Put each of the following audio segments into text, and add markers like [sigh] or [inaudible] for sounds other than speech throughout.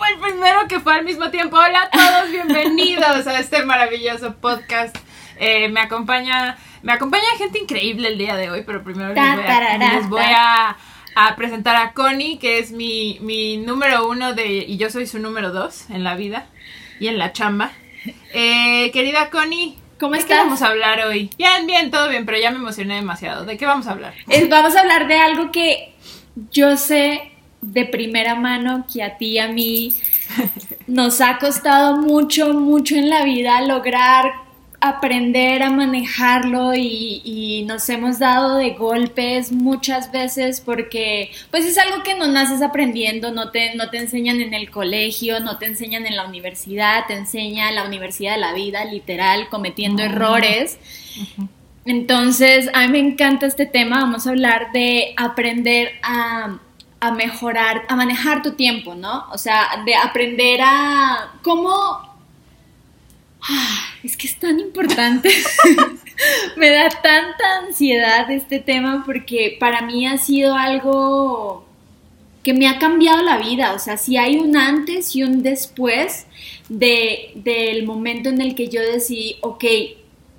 fue el primero que fue al mismo tiempo. Hola a todos, [laughs] bienvenidos a este maravilloso podcast. Eh, me acompaña, me acompaña gente increíble el día de hoy, pero primero les voy a, presentar a Connie, que es mi, mi número uno de, y yo soy su número dos en la vida y en la chamba. Eh, querida Connie, ¿Cómo ¿De estás? qué vamos a hablar hoy? Bien, bien, todo bien, pero ya me emocioné demasiado. ¿De qué vamos a hablar? vamos a hablar de algo que yo sé de primera mano que a ti y a mí nos ha costado mucho, mucho en la vida lograr aprender a manejarlo y, nos hemos dado de golpes muchas veces porque pues es algo que no naces aprendiendo, no te, no te enseñan en el colegio, no te enseñan en la universidad, te enseña la universidad de la vida, literal, cometiendo errores. Entonces, a mí me encanta este tema, vamos a hablar de aprender a a mejorar, a manejar tu tiempo, ¿no? O sea, de aprender a cómo Ah, es que es tan importante. [laughs] Me da tanta ansiedad este tema porque para mí ha sido algo que me ha cambiado la vida. O sea, si hay un antes y un después de, del momento en el que yo decidí, ok,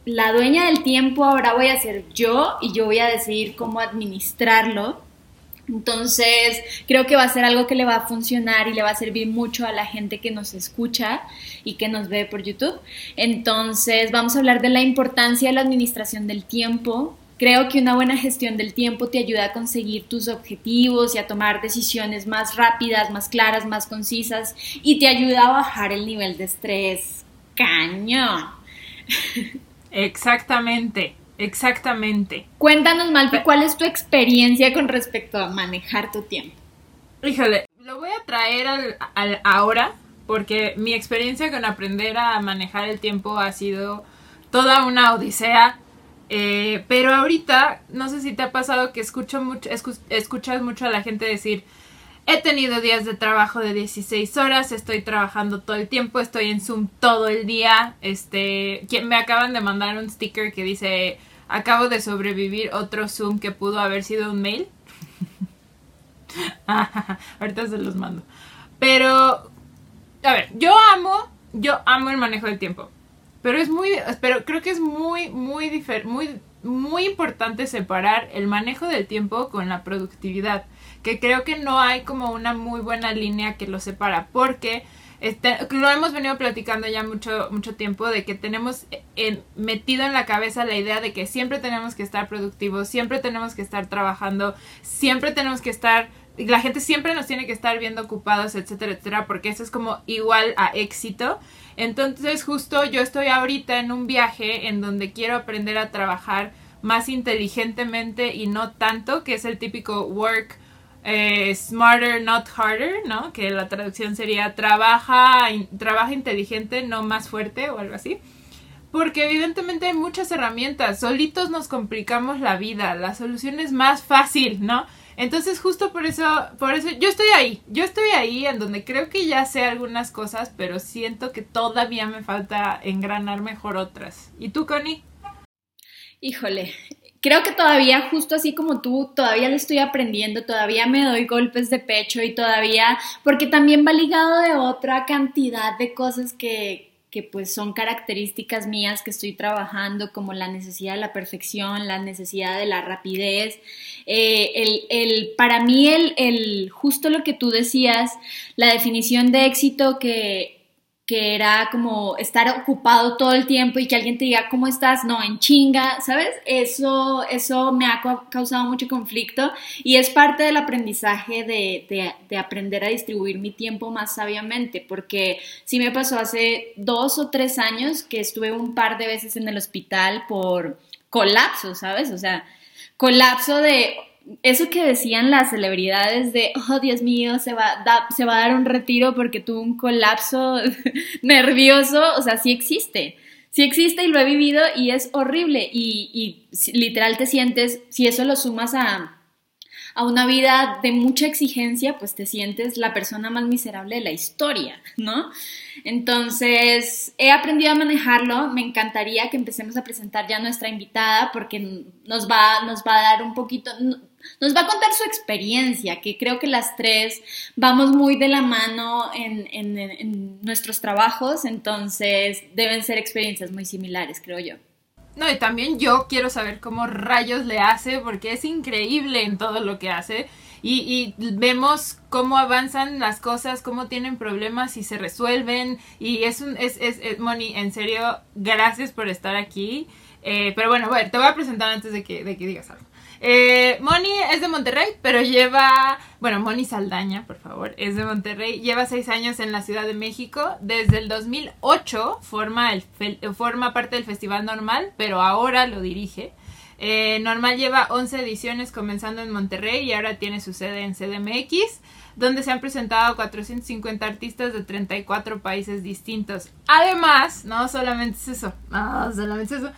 la dueña del tiempo ahora voy a ser yo y yo voy a decidir cómo administrarlo entonces, creo que va a ser algo que le va a funcionar y le va a servir mucho a la gente que nos escucha y que nos ve por YouTube. Entonces, vamos a hablar de la importancia de la administración del tiempo. Creo que una buena gestión del tiempo te ayuda a conseguir tus objetivos y a tomar decisiones más rápidas, más claras, más concisas y te ayuda a bajar el nivel de estrés. Cañón. [laughs] Exactamente. Exactamente. Cuéntanos, Malpi, ¿cuál es tu experiencia con respecto a manejar tu tiempo? Híjole, lo voy a traer al, ahora porque mi experiencia con aprender a manejar el tiempo ha sido toda una odisea. Eh, pero ahorita, no sé si te ha pasado que escucho mucho, escuchas mucho a la gente decir, he tenido días de trabajo de 16 horas, estoy trabajando todo el tiempo, estoy en Zoom todo el día. Este, me acaban de mandar un sticker que dice Acabo de sobrevivir otro Zoom que pudo haber sido un mail. [laughs] Ahorita se los mando. Pero, a ver, yo amo, yo amo el manejo del tiempo. Pero es muy, pero creo que es muy, muy, muy, muy importante separar el manejo del tiempo con la productividad. Que creo que no hay como una muy buena línea que lo separa. Porque este, lo hemos venido platicando ya mucho, mucho tiempo de que tenemos en, metido en la cabeza la idea de que siempre tenemos que estar productivos, siempre tenemos que estar trabajando, siempre tenemos que estar, la gente siempre nos tiene que estar viendo ocupados, etcétera, etcétera, porque eso es como igual a éxito. Entonces justo yo estoy ahorita en un viaje en donde quiero aprender a trabajar más inteligentemente y no tanto, que es el típico work eh, smarter, not harder, ¿no? Que la traducción sería trabaja, trabaja inteligente, no más fuerte o algo así. Porque evidentemente hay muchas herramientas, solitos nos complicamos la vida, la solución es más fácil, ¿no? Entonces justo por eso, por eso yo estoy ahí, yo estoy ahí en donde creo que ya sé algunas cosas, pero siento que todavía me falta engranar mejor otras. ¿Y tú, Connie? Híjole, creo que todavía, justo así como tú, todavía le estoy aprendiendo, todavía me doy golpes de pecho y todavía, porque también va ligado de otra cantidad de cosas que, que pues son características mías que estoy trabajando, como la necesidad de la perfección, la necesidad de la rapidez. Eh, el, el, para mí, el, el, justo lo que tú decías, la definición de éxito que que era como estar ocupado todo el tiempo y que alguien te diga, ¿cómo estás? No, en chinga, ¿sabes? Eso, eso me ha causado mucho conflicto y es parte del aprendizaje de, de, aprender a distribuir mi tiempo más sabiamente, porque sí me pasó hace dos o tres años que estuve un par de veces en el hospital por colapso, ¿sabes? O sea, colapso de eso que decían las celebridades de, oh Dios mío, se va, se va a dar un retiro porque tuvo un colapso [laughs] nervioso, o sea, sí existe, sí existe y lo he vivido y es horrible y, y literal te sientes, si eso lo sumas a, a una vida de mucha exigencia, pues te sientes la persona más miserable de la historia, ¿no? Entonces, he aprendido a manejarlo, me encantaría que empecemos a presentar ya a nuestra invitada porque nos va, nos va a dar un poquito, nos va a contar su experiencia, que creo que las tres vamos muy de la mano en, en, nuestros trabajos, entonces deben ser experiencias muy similares, creo yo. No, y también yo quiero saber cómo rayos le hace, porque es increíble en todo lo que hace. Y, y, vemos cómo avanzan las cosas, cómo tienen problemas y se resuelven. Y es un, es, es, es Moni, en serio, gracias por estar aquí. Eh, pero bueno, bueno, te voy a presentar antes de que, de que digas algo. Eh, Moni es de Monterrey, pero lleva, bueno, Moni Saldaña, por favor, es de Monterrey, lleva seis años en la Ciudad de México. Desde el 2008 forma, el, forma parte del Festival Normal, pero ahora lo dirige. Eh, Normal lleva 11 ediciones comenzando en Monterrey y ahora tiene su sede en CDMX, donde se han presentado 450 artistas de 34 países distintos. Además, no solamente es eso, no solamente es eso,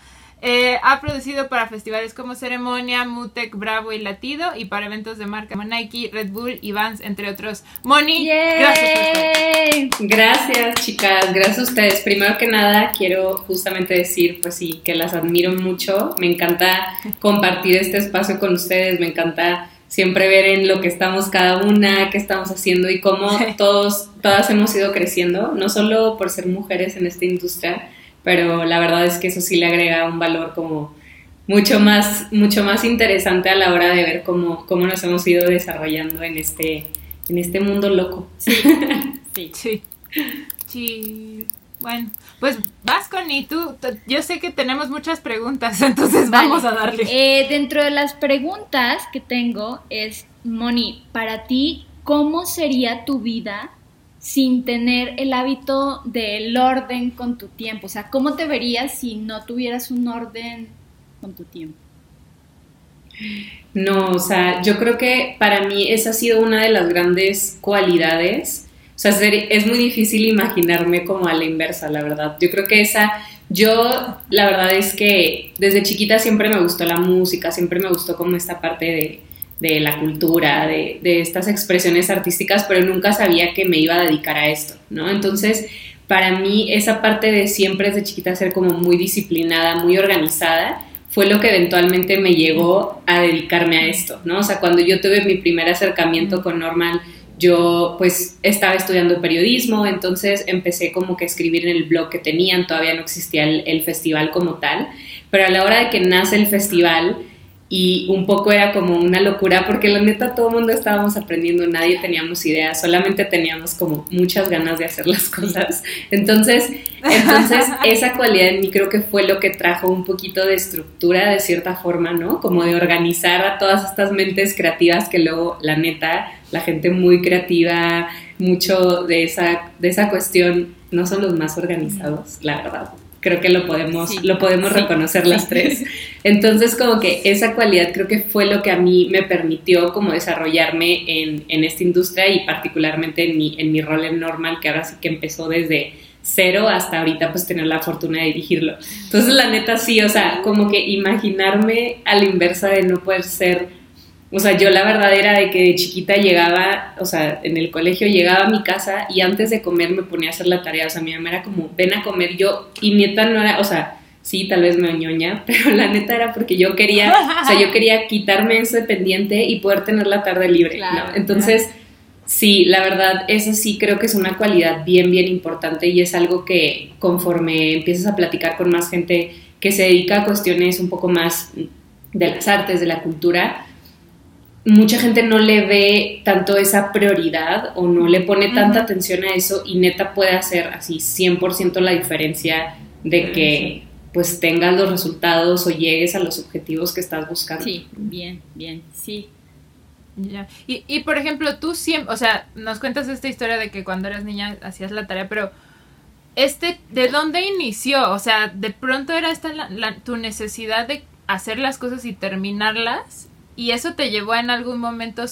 eh, ha producido para festivales como Ceremonia, Mutec, Bravo y Latido y para eventos de marca como Nike, Red Bull y Vans, entre otros. Moni, gracias. Gracias, chicas. Gracias a ustedes. Primero que nada, quiero justamente decir, pues sí, que las admiro mucho. Me encanta compartir este espacio con ustedes. Me encanta siempre ver en lo que estamos cada una, qué estamos haciendo y cómo [laughs] todos, todas hemos ido creciendo, no solo por ser mujeres en esta industria, pero la verdad es que eso sí le agrega un valor como mucho más, mucho más interesante a la hora de ver cómo, cómo nos hemos ido desarrollando en este, en este mundo loco. Sí, [laughs] sí. sí. Bueno, pues vas con y tú, yo sé que tenemos muchas preguntas, [laughs] entonces vamos a darle. Eh, dentro de las preguntas que tengo es, Moni, para ti, ¿cómo sería tu vida sin tener el hábito del orden con tu tiempo? O sea, ¿cómo te verías si no tuvieras un orden con tu tiempo? No, o sea, yo creo que para mí esa ha sido una de las grandes cualidades. O sea, es muy difícil imaginarme como a la inversa, la verdad. Yo creo que esa, yo la verdad es que desde chiquita siempre me gustó la música, siempre me gustó como esta parte de, de la cultura, de, estas expresiones artísticas, pero nunca sabía que me iba a dedicar a esto, ¿no? Entonces, para mí esa parte de siempre desde chiquita ser como muy disciplinada, muy organizada, fue lo que eventualmente me llegó a dedicarme a esto, ¿no? O sea, cuando yo tuve mi primer acercamiento con Normal, yo pues estaba estudiando periodismo, entonces empecé como que a escribir en el blog que tenían, todavía no existía el festival como tal, pero a la hora de que nace el festival, y un poco era como una locura porque la neta todo el mundo estábamos aprendiendo, nadie teníamos ideas, solamente teníamos como muchas ganas de hacer las [laughs] cosas. Entonces, entonces [laughs] esa cualidad en mí creo que fue lo que trajo un poquito de estructura de cierta forma, ¿no? Como de organizar a todas estas mentes creativas que luego la neta, la gente muy creativa, mucho de esa de esa cuestión no son los más organizados, la verdad creo que lo podemos, lo podemos reconocer las tres. [laughs] Entonces, como que esa cualidad creo que fue lo que a mí me permitió como desarrollarme en, en esta industria y particularmente en mi, en mi rol en Normal, que ahora sí que empezó desde cero hasta ahorita pues tener la fortuna de dirigirlo. Entonces, la neta sí, o sea, como que imaginarme a la inversa de no poder ser o sea, yo la verdad era de que de chiquita llegaba, o sea, en el colegio llegaba a mi casa y antes de comer me ponía a hacer la tarea. O sea, mi mamá era como, ven a comer. Yo, y neta no era, o sea, sí, tal vez me oñoña, [laughs] pero la neta era porque yo quería, o sea, yo quería quitarme ese pendiente y poder tener la tarde libre, ¿no? Entonces, sí, la verdad, eso sí creo que es una cualidad bien, bien importante y es algo que conforme empiezas a platicar con más gente que se dedica a cuestiones un poco más de las artes, de la cultura, mucha gente no le ve tanto esa prioridad o no le pone tanta atención a eso y neta puede hacer así 100% la diferencia de que pues tengas los resultados o llegues a los objetivos que estás buscando. Sí, bien, bien, sí. Ya. Y, y por ejemplo, tú siempre, o sea, nos cuentas esta historia de que cuando eras niña hacías la tarea, pero este, ¿de dónde inició? O sea, de pronto era esta tu necesidad de hacer las cosas y terminarlas ¿Y eso te llevó en algún momento,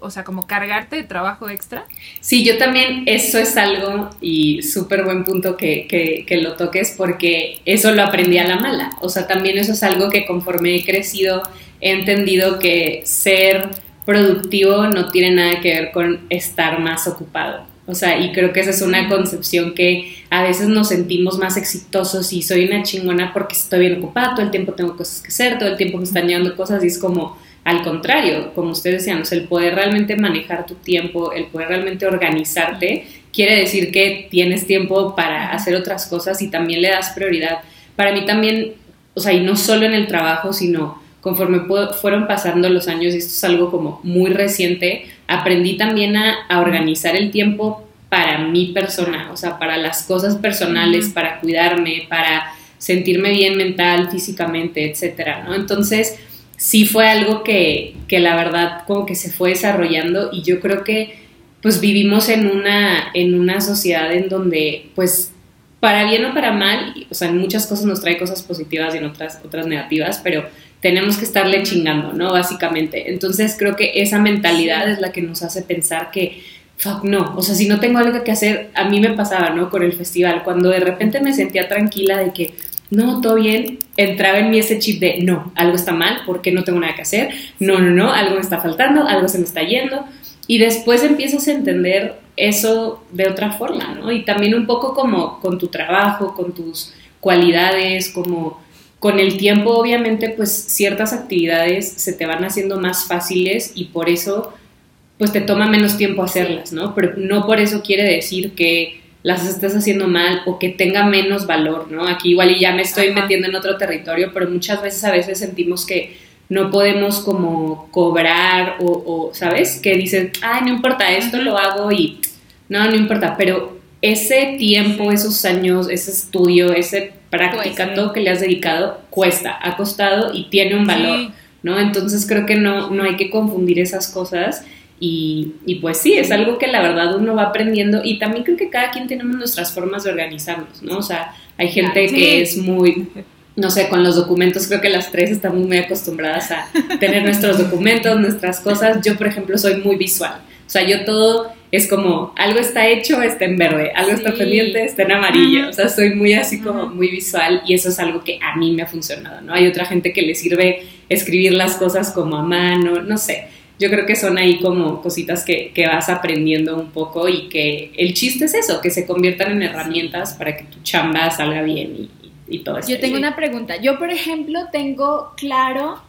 o sea, como cargarte de trabajo extra? Sí, yo también, eso es algo y súper buen punto que, que, lo toques porque eso lo aprendí a la mala. O sea, también eso es algo que conforme he crecido he entendido que ser productivo no tiene nada que ver con estar más ocupado. O sea, y creo que esa es una concepción que a veces nos sentimos más exitosos y soy una chingona porque estoy bien ocupada, todo el tiempo tengo cosas que hacer, todo el tiempo me están llegando cosas y es como, al contrario, como ustedes decían, el poder realmente manejar tu tiempo, el poder realmente organizarte, quiere decir que tienes tiempo para hacer otras cosas y también le das prioridad. Para mí también, o sea, y no solo en el trabajo, sino conforme fueron pasando los años, y esto es algo como muy reciente, aprendí también a, organizar el tiempo para mi persona, o sea, para las cosas personales, para cuidarme, para sentirme bien mental, físicamente, etcétera, ¿no? Entonces, sí fue algo que, que la verdad como que se fue desarrollando y yo creo que pues vivimos en una, en una sociedad en donde pues para bien o para mal, o sea, en muchas cosas nos trae cosas positivas y en otras, otras negativas, pero tenemos que estarle chingando, ¿no? Básicamente. Entonces creo que esa mentalidad es la que nos hace pensar que, fuck, no, o sea, si no tengo algo que hacer, a mí me pasaba, ¿no? Con el festival, cuando de repente me sentía tranquila de que, no, todo bien, entraba en mí ese chip de, no, algo está mal, porque no tengo nada que hacer, no, no, no, algo me está faltando, algo se me está yendo, y después empiezas a entender eso de otra forma, ¿no? Y también un poco como con tu trabajo, con tus cualidades, como con el tiempo obviamente pues ciertas actividades se te van haciendo más fáciles y por eso pues te toma menos tiempo hacerlas, ¿no? Pero no por eso quiere decir que las estés haciendo mal o que tenga menos valor, ¿no? Aquí igual y ya me estoy metiendo en otro territorio, pero muchas veces a veces sentimos que no podemos como cobrar o, ¿sabes? Que dicen, ay, no importa, esto lo hago y no, no importa, pero ese tiempo, esos años, ese estudio, ese práctica, todo que le has dedicado, cuesta, ha costado y tiene un valor, ¿no? Entonces creo que no, no hay que confundir esas cosas. Y, y, pues sí, es algo que la verdad uno va aprendiendo y también creo que cada quien tenemos nuestras formas de organizarnos, ¿no? O sea, hay gente que es muy no sé, con los documentos, creo que las tres estamos muy acostumbradas a tener nuestros documentos, nuestras cosas. Yo, por ejemplo, soy muy visual. O sea, yo todo es como, algo está hecho, está en verde, algo está pendiente, está en amarillo. O sea, soy muy así como muy visual y eso es algo que a mí me ha funcionado, ¿no? Hay otra gente que le sirve escribir las cosas como a mano, no sé. Yo creo que son ahí como cositas que, que vas aprendiendo un poco y que el chiste es eso, que se conviertan en herramientas para que tu chamba salga bien y, yo tengo una pregunta. Yo, por ejemplo, tengo claro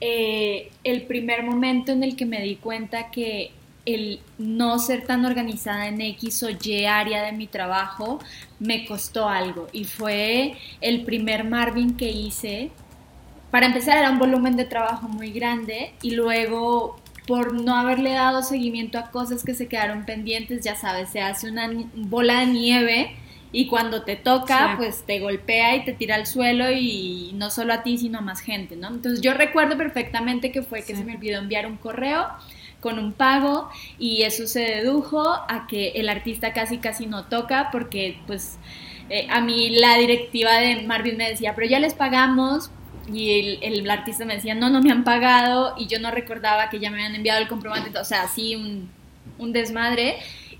eh, el primer momento en el que me di cuenta que el no ser tan organizada en X o Y área de mi trabajo me costó algo. Y fue el primer Marvin que hice. Para empezar era un volumen de trabajo muy grande y luego por no haberle dado seguimiento a cosas que se quedaron pendientes, ya sabes, se hace una bola de nieve y cuando te toca, pues te golpea y te tira al suelo y no solo a ti, sino a más gente, ¿no? Entonces yo recuerdo perfectamente que fue que se me olvidó enviar un correo con un pago y eso se dedujo a que el artista casi casi no toca porque pues eh, a mí la directiva de Marvin me decía, pero ya les pagamos, y el, el, artista me decía, no, no me han pagado y yo no recordaba que ya me habían enviado el comprobante, o sea, así un, un desmadre.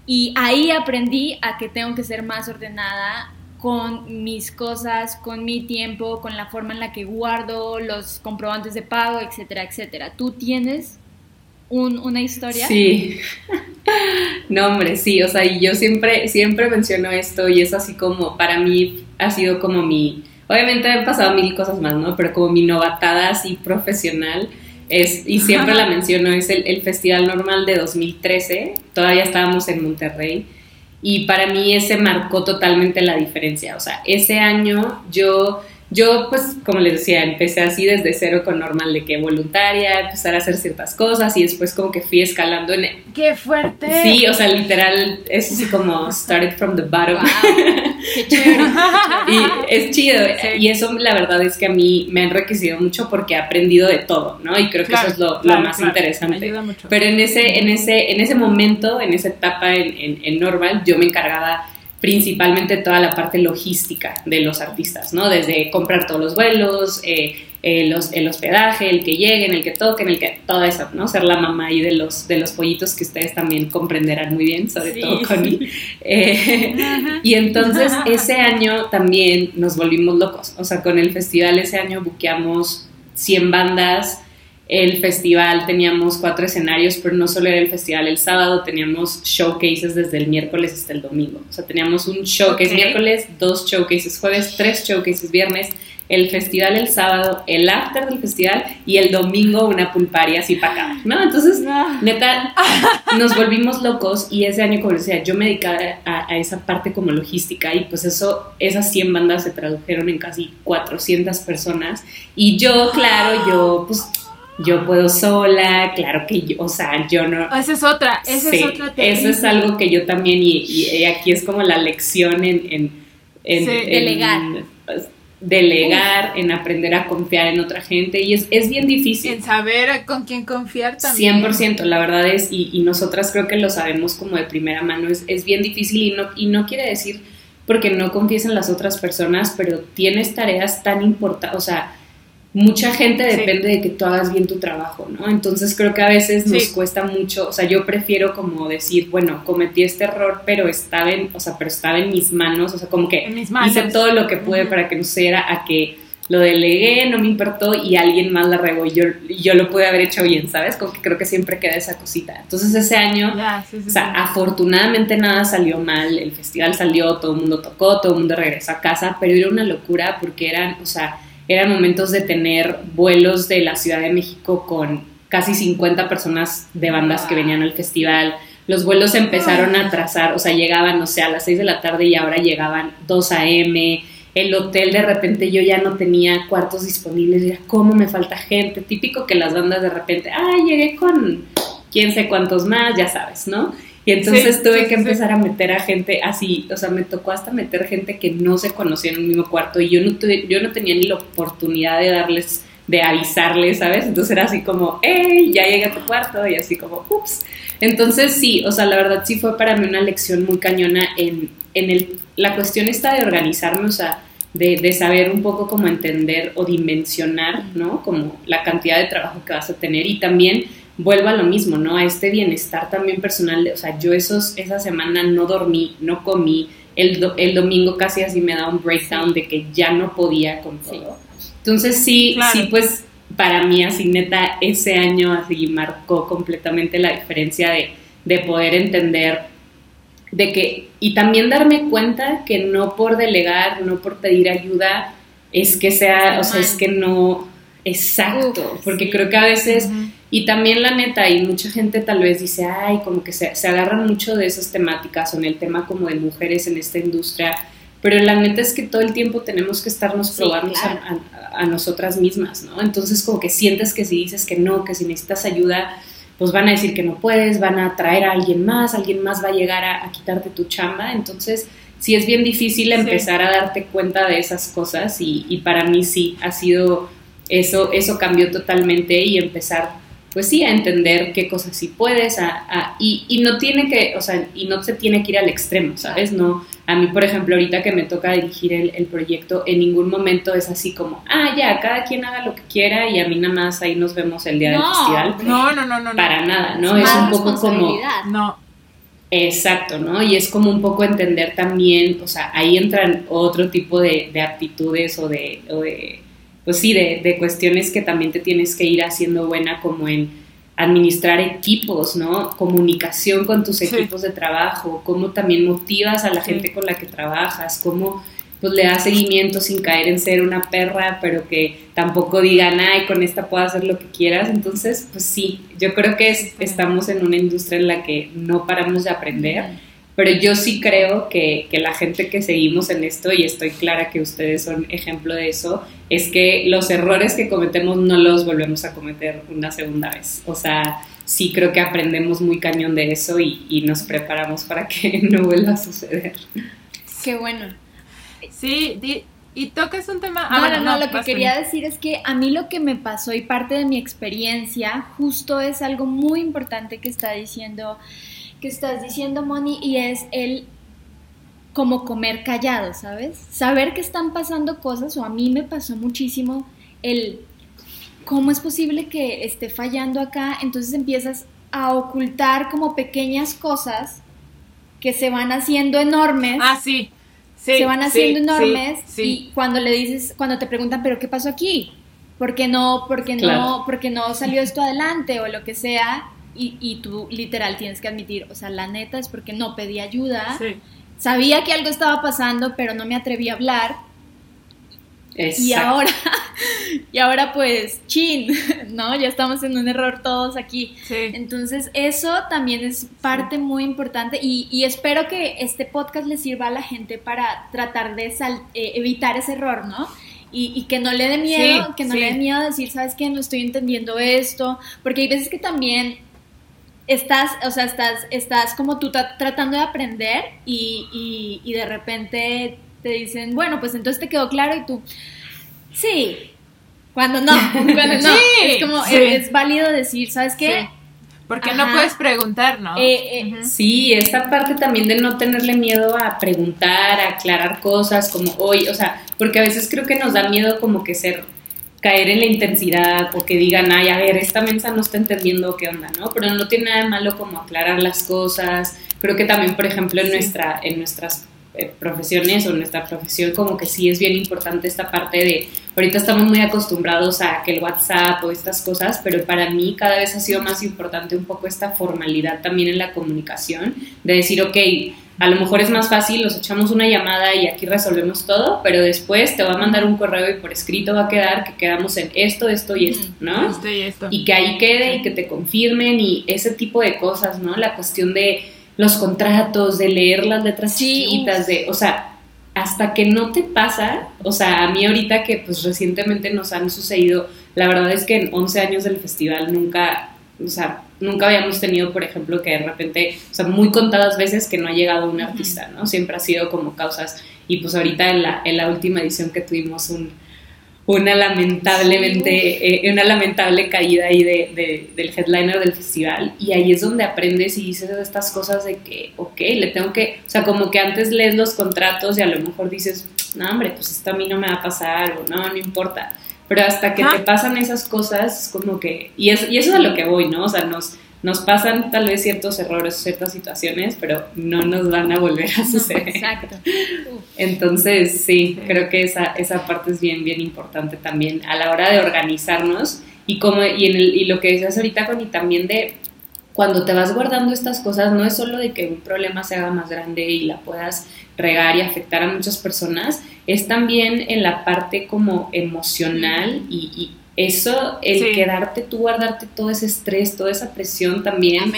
Y ahí aprendí a que tengo que ser más ordenada con mis cosas, con mi tiempo, con la forma en la que guardo los comprobantes de pago, etcétera, etcétera. ¿Tú tienes una historia? Sí. [laughs] no, hombre, sí, o sea, yo siempre, siempre menciono esto y es así como, para mí ha sido como mi, obviamente han pasado mil cosas más, ¿no? Pero como mi novatada así profesional es, y siempre la [laughs] menciono, es el, el, Festival Normal de 2013, todavía estábamos en Monterrey, y para mí ese marcó totalmente la diferencia, o sea, ese año yo yo, pues, como les decía, empecé así desde cero con normal de que voluntaria, empezar a hacer ciertas cosas y después como que fui escalando en... ¡Qué fuerte! Sí, o sea, literal, es así como started from the bottom. [laughs] ¡Qué chévere! y es chido. Y eso, la verdad, es que a mí me ha enriquecido mucho porque he aprendido de todo, ¿no? Y creo que eso es lo, más interesante. Pero en ese, en, ese, en ese momento, en esa etapa en, en, en Normal, yo me encargaba principalmente toda la parte logística de los artistas, ¿no? Desde comprar todos los vuelos, eh, eh, los, el hospedaje, el que lleguen, el que toquen, el que todo eso, ¿no? Ser la mamá ahí de los, de los pollitos que ustedes también comprenderán muy bien, sobre todo Connie. [laughs] Eh, y entonces ese año también nos volvimos locos, o sea, con el festival ese año buqueamos 100 bandas, el festival teníamos cuatro escenarios, pero no solo era el festival el sábado, teníamos showcases desde el miércoles hasta el domingo. O sea, teníamos un showcase miércoles, dos showcases jueves, tres showcases viernes el festival el sábado, el after del festival y el domingo una pulparia así para acá, ¿no? Entonces, neta, nos volvimos locos y ese año, como decía, yo me dedicaba a, esa parte como logística y pues eso, esas 100 bandas se tradujeron en casi 400 personas y yo, claro, yo pues yo puedo sola, claro que yo, o sea, yo no... Esa es otra, esa es otra Eso es algo que yo también, y, aquí es como la lección en... en, delegar. Pues, delegar, en aprender a confiar en otra gente, y es, es bien difícil. En saber con quién confiar también. 100%, la verdad es, y, y, nosotras creo que lo sabemos como de primera mano, es, es bien difícil y no, y no quiere decir porque no confíes en las otras personas, pero tienes tareas tan importantes, o sea, mucha gente depende de que tú hagas bien tu trabajo, ¿no? Entonces creo que a veces nos cuesta mucho, o sea, yo prefiero como decir, bueno, cometí este error, pero estaba en, o sea, pero estaba en mis manos, o sea, como que hice todo lo que pude para que no sucediera a que lo delegué, no me importó y alguien más la regó y yo, yo lo pude haber hecho bien, ¿sabes? Como que creo que siempre queda esa cosita. Entonces ese año, o sea, afortunadamente nada salió mal, el festival salió, todo el mundo tocó, todo el mundo regresó a casa, pero era una locura porque eran, o sea, eran momentos de tener vuelos de la Ciudad de México con casi 50 personas de bandas que venían al festival. Los vuelos empezaron a trazar, o sea, llegaban, no sé, a las 6 de la tarde y ahora llegaban 2 a.m. El hotel de repente yo ya no tenía cuartos disponibles, era cómo me falta gente. Típico que las bandas de repente, ah, llegué con quién sé cuántos más, ya sabes, ¿no? Y entonces tuve que empezar a meter a gente así, o sea, me tocó hasta meter gente que no se conocía en el mismo cuarto y yo no, tuve, yo no tenía ni la oportunidad de darles, de avisarles, ¿sabes? Entonces era así como, hey, ya llegué a tu cuarto y así como, ups. Entonces sí, o sea, la verdad sí fue para mí una lección muy cañona en, en el, la cuestión esta de organizarme, o sea, de, de, saber un poco cómo entender o dimensionar, ¿no? Como la cantidad de trabajo que vas a tener y también vuelvo a lo mismo, ¿no? A este bienestar también personal. o sea, yo esos, esa semana no dormí, no comí. El, el domingo casi así me da un breakdown de que ya no podía con todo. Entonces sí, sí, pues para mí así neta, ese año así marcó completamente la diferencia de, de poder entender de que, y también darme cuenta que no por delegar, no por pedir ayuda, es que sea, o sea, es que no, exacto, porque creo que a veces... Y también la neta, y mucha gente tal vez dice, ay, como que se, se agarran mucho de esas temáticas o en el tema como de mujeres en esta industria, pero la neta es que todo el tiempo tenemos que estarnos probando a, nosotras mismas, ¿no? Entonces como que sientes que si dices que no, que si necesitas ayuda, pues van a decir que no puedes, van a traer a alguien más, alguien más va a llegar a, quitarte tu chamba, entonces sí es bien difícil empezar a darte cuenta de esas cosas y, y para mí sí ha sido eso, eso cambió totalmente y empezar pues sí, a entender qué cosas sí puedes, a, y, y, no tiene que, o sea, y no se tiene que ir al extremo, ¿sabes? No, a mí, por ejemplo, ahorita que me toca dirigir el, el, proyecto, en ningún momento es así como, ah, ya, cada quien haga lo que quiera y a mí nada más ahí nos vemos el día del festival. No, no, no, no. Para nada, ¿no? Es, un poco como... No. Exacto, ¿no? Y es como un poco entender también, o sea, ahí entran otro tipo de, de aptitudes o de, o de pues sí, de, cuestiones que también te tienes que ir haciendo buena como en administrar equipos, ¿no? Comunicación con tus equipos de trabajo, cómo también motivas a la gente con la que trabajas, cómo pues le das seguimiento sin caer en ser una perra, pero que tampoco digan, ay, con esta puedo hacer lo que quieras. Entonces, pues sí, yo creo que estamos en una industria en la que no paramos de aprender pero yo sí creo que, que, la gente que seguimos en esto, y estoy clara que ustedes son ejemplo de eso, es que los errores que cometemos no los volvemos a cometer una segunda vez. O sea, sí creo que aprendemos muy cañón de eso y, y nos preparamos para que [laughs] no vuelva a suceder. Qué bueno. Sí, y tocas un tema... Ah, no, no, lo que quería decir es que a mí lo que me pasó y parte de mi experiencia justo es algo muy importante que está diciendo que estás diciendo, Moni, y es el como comer callado, ¿sabes? Saber que están pasando cosas, o a mí me pasó muchísimo el cómo es posible que esté fallando acá, entonces empiezas a ocultar como pequeñas cosas que se van haciendo enormes. Ah, sí. se van haciendo enormes y cuando le dices, cuando te preguntan, pero ¿qué pasó aquí? ¿Por qué no, porque no, porque no salió esto adelante o lo que sea? Y, tú literal tienes que admitir, o sea, la neta es porque no pedí ayuda, sabía que algo estaba pasando, pero no me atreví a hablar. Y ahora, [laughs] y ahora pues, chin, [laughs] ¿no? Ya estamos en un error todos aquí. Entonces, eso también es parte muy importante y, espero que este podcast le sirva a la gente para tratar de eh, evitar ese error, ¿no? Y, que no le dé miedo, que no le dé miedo decir, ¿sabes qué? No estoy entendiendo esto, porque hay veces que también estás, o sea, estás, estás como tú tratando de aprender y, y de repente te dicen, bueno, pues entonces te quedó claro y tú, sí, cuando no, [laughs] cuando no, es como, es, válido decir, ¿sabes qué? Porque no puedes preguntar, ¿no? Eh, eh, sí, esta parte también de no tenerle miedo a preguntar, a aclarar cosas, como hoy, o sea, porque a veces creo que nos da miedo como que ser, caer en la intensidad o que digan, ay, a ver, esta mensa no está entendiendo qué onda, ¿no? Pero no tiene nada de malo como aclarar las cosas. Creo que también, por ejemplo, en, nuestra, en nuestras eh, profesiones o nuestra profesión como que sí es bien importante esta parte de, ahorita estamos muy acostumbrados a que el WhatsApp o estas cosas, pero para mí cada vez ha sido más importante un poco esta formalidad también en la comunicación, de decir, ok, a lo mejor es más fácil, nos echamos una llamada y aquí resolvemos todo, pero después te va a mandar un correo y por escrito va a quedar que quedamos en esto, esto y esto, ¿no? Esto y esto. Y que ahí quede y que te confirmen y ese tipo de cosas, ¿no? La cuestión de los contratos, de leer las letras chiquitas, de, o sea, hasta que no te pasa, o sea, a mí ahorita que pues recientemente nos han sucedido, la verdad es que en 11 años del festival nunca, o sea, nunca habíamos tenido, por ejemplo, que de repente, o sea, muy contadas veces que no ha llegado un artista, ¿no? Siempre ha sido como causas, y pues ahorita en la, en la última edición que tuvimos un, una lamentablemente, eh, una lamentable caída ahí de, del headliner del festival. Y ahí es donde aprendes y dices estas cosas de que, ok, le tengo que, o sea, como que antes lees los contratos y a lo mejor dices, no, hombre, pues esto a mí no me va a pasar o no, no importa, pero hasta que te pasan esas cosas, es como que, y, es, y eso es a lo que voy, ¿no? O sea, nos nos pasan tal vez ciertos errores, ciertas situaciones, pero no nos van a volver a suceder. Exacto. [laughs] Entonces, sí, creo que esa, esa parte es bien, bien importante también a la hora de organizarnos y, como, y, en el, y lo que decías ahorita, Connie, también de cuando te vas guardando estas cosas, no es solo de que un problema se haga más grande y la puedas regar y afectar a muchas personas, es también en la parte como emocional y eso, el quedarte tú, guardarte todo ese estrés, toda esa presión también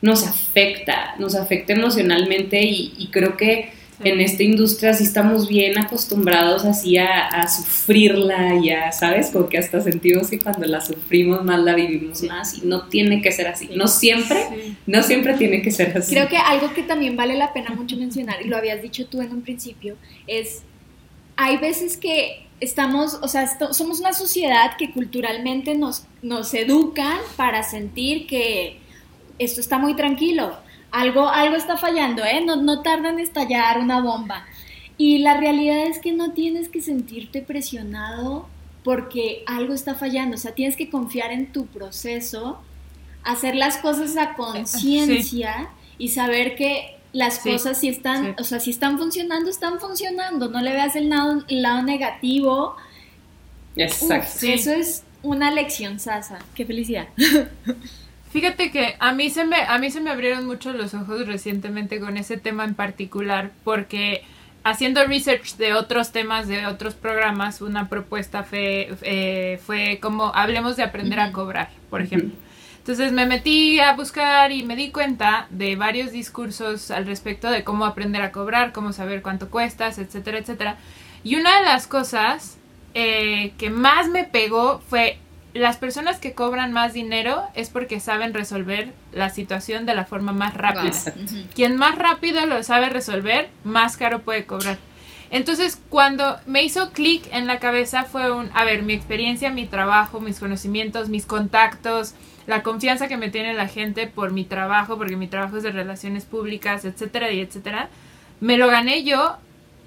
nos afecta, nos afecta emocionalmente y, creo que en esta industria sí estamos bien acostumbrados así a, sufrirla y a, ¿sabes? Como que hasta sentimos que cuando la sufrimos más la vivimos más y no tiene que ser así. No siempre, no siempre tiene que ser así. Creo que algo que también vale la pena mucho mencionar, y lo habías dicho tú en un principio, es hay veces que estamos, o sea, somos una sociedad que culturalmente nos, nos educan para sentir que esto está muy tranquilo, algo, algo está fallando, ¿eh? No, no tarda en estallar una bomba. Y la realidad es que no tienes que sentirte presionado porque algo está fallando, o sea, tienes que confiar en tu proceso, hacer las cosas a conciencia y saber que las cosas si están, o sea, si están funcionando, están funcionando, no le veas el lado, lado negativo. Exacto. eso es una lección, Sasa. Qué felicidad. [laughs] Fíjate que a mí se me a mí se me abrieron mucho los ojos recientemente con ese tema en particular porque haciendo research de otros temas de otros programas una propuesta fue, eh, fue como hablemos de aprender a cobrar, por ejemplo. Entonces me metí a buscar y me di cuenta de varios discursos al respecto de cómo aprender a cobrar, cómo saber cuánto cuestas, etcétera, etcétera. Y una de las cosas eh, que más me pegó fue las personas que cobran más dinero es porque saben resolver la situación de la forma más rápida. Quien más rápido lo sabe resolver, más caro puede cobrar. Entonces, cuando me hizo clic en la cabeza fue un, a ver, mi experiencia, mi trabajo, mis conocimientos, mis contactos, la confianza que me tiene la gente por mi trabajo, porque mi trabajo es de relaciones públicas, etcétera, y etcétera, me lo gané yo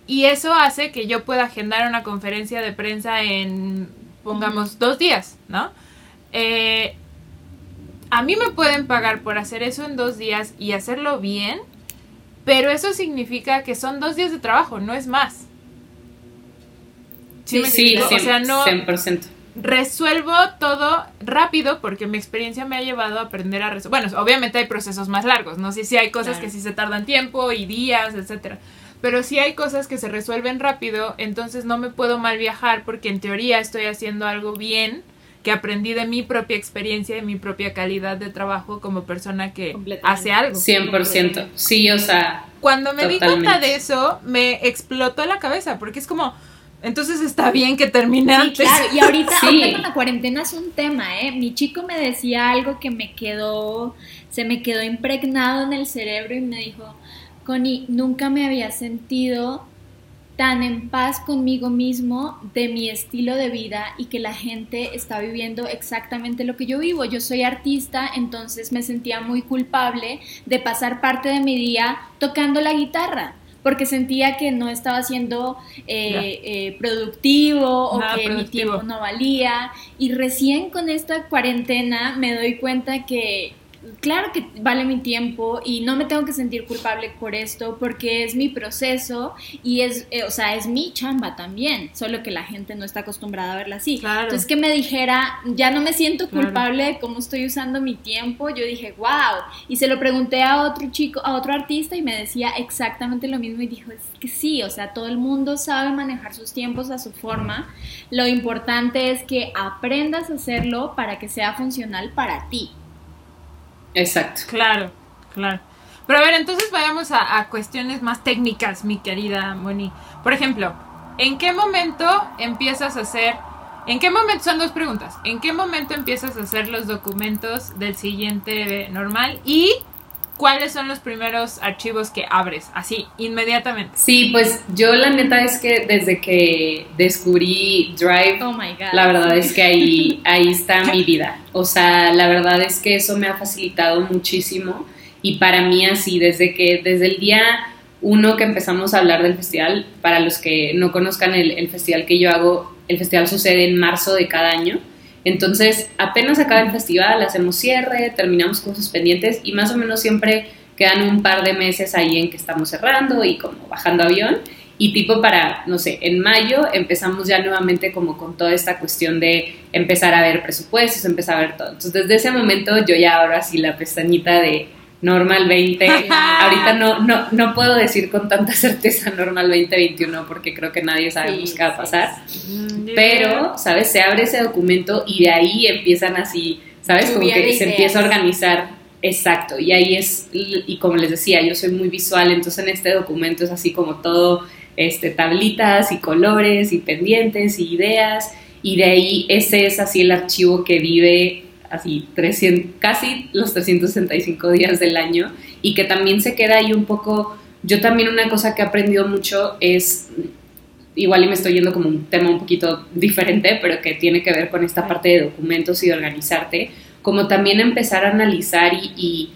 y eso hace que yo pueda agendar una conferencia de prensa en, pongamos, dos días, ¿no? Eh, a mí me pueden pagar por hacer eso en dos días y hacerlo bien, pero eso significa que son dos días de trabajo, no es más. Sí, sí, o sea, no, 100% resuelvo todo rápido porque mi experiencia me ha llevado a aprender a resolver. Bueno, obviamente hay procesos más largos, ¿no? Sí, sí hay cosas que sí se tardan tiempo y días, etcétera. Pero si hay cosas que se resuelven rápido, entonces no me puedo mal viajar porque en teoría estoy haciendo algo bien que aprendí de mi propia experiencia, de mi propia calidad de trabajo como persona que hace algo. 100%, sí, o sea. Cuando me di cuenta de eso, me explotó la cabeza, porque es como, entonces está bien que termine antes. Claro, y ahorita, [laughs] ahorita, con la cuarentena es un tema, ¿eh? Mi chico me decía algo que me quedó, se me quedó impregnado en el cerebro y me dijo, Connie, nunca me había sentido tan en paz conmigo mismo de mi estilo de vida y que la gente está viviendo exactamente lo que yo vivo. Yo soy artista, entonces me sentía muy culpable de pasar parte de mi día tocando la guitarra porque sentía que no estaba siendo eh, eh, productivo o que mi tiempo no valía. Y recién con esta cuarentena me doy cuenta que claro que vale mi tiempo y no me tengo que sentir culpable por esto porque es mi proceso y es, eh, o sea, es mi chamba también, solo que la gente no está acostumbrada a verla así. Entonces que me dijera, ya no me siento culpable de cómo estoy usando mi tiempo, yo dije, wow, y se lo pregunté a otro chico, a otro artista y me decía exactamente lo mismo y dijo, es que sí, o sea, todo el mundo sabe manejar sus tiempos a su forma, lo importante es que aprendas a hacerlo para que sea funcional para ti. Exacto. Claro, claro. Pero a ver, entonces vayamos a, cuestiones más técnicas, mi querida Moni. Por ejemplo, ¿en qué momento empiezas a hacer... ¿En qué momento? Son dos preguntas. ¿En qué momento empiezas a hacer los documentos del siguiente normal? Y ¿cuáles son los primeros archivos que abres? Así, inmediatamente. Sí, pues yo la neta es que desde que descubrí Drive, oh my God, la verdad es que ahí, [laughs] ahí está mi vida. O sea, la verdad es que eso me ha facilitado muchísimo y para mí así, desde que, desde el día uno que empezamos a hablar del festival, para los que no conozcan el, el festival que yo hago, el festival sucede en marzo de cada año. Entonces, apenas acaba el festival, hacemos cierre, terminamos con sus pendientes y más o menos siempre quedan un par de meses ahí en que estamos cerrando y como bajando avión. Y tipo para, no sé, en mayo empezamos ya nuevamente como con toda esta cuestión de empezar a ver presupuestos, empezar a ver todo. Entonces desde ese momento yo ya abro así la pestañita de normal 20. [laughs] Ahorita no, no, no puedo decir con tanta certeza normal 2021 porque creo que nadie sabe qué va a pasar. Pero, ¿sabes? Se abre ese documento y de ahí empiezan así, ¿sabes? Como que se empieza a organizar. Exacto, y ahí es, y como les decía, yo soy muy visual, entonces en este documento es así como todo, este, tablitas y colores y pendientes y ideas, y de ahí ese es así el archivo que vive así 300, casi los 365 días del año y que también se queda ahí un poco, yo también una cosa que he aprendido mucho es, igual y me estoy yendo como un tema un poquito diferente, pero que tiene que ver con esta parte de documentos y de organizarte, como también empezar a analizar y, y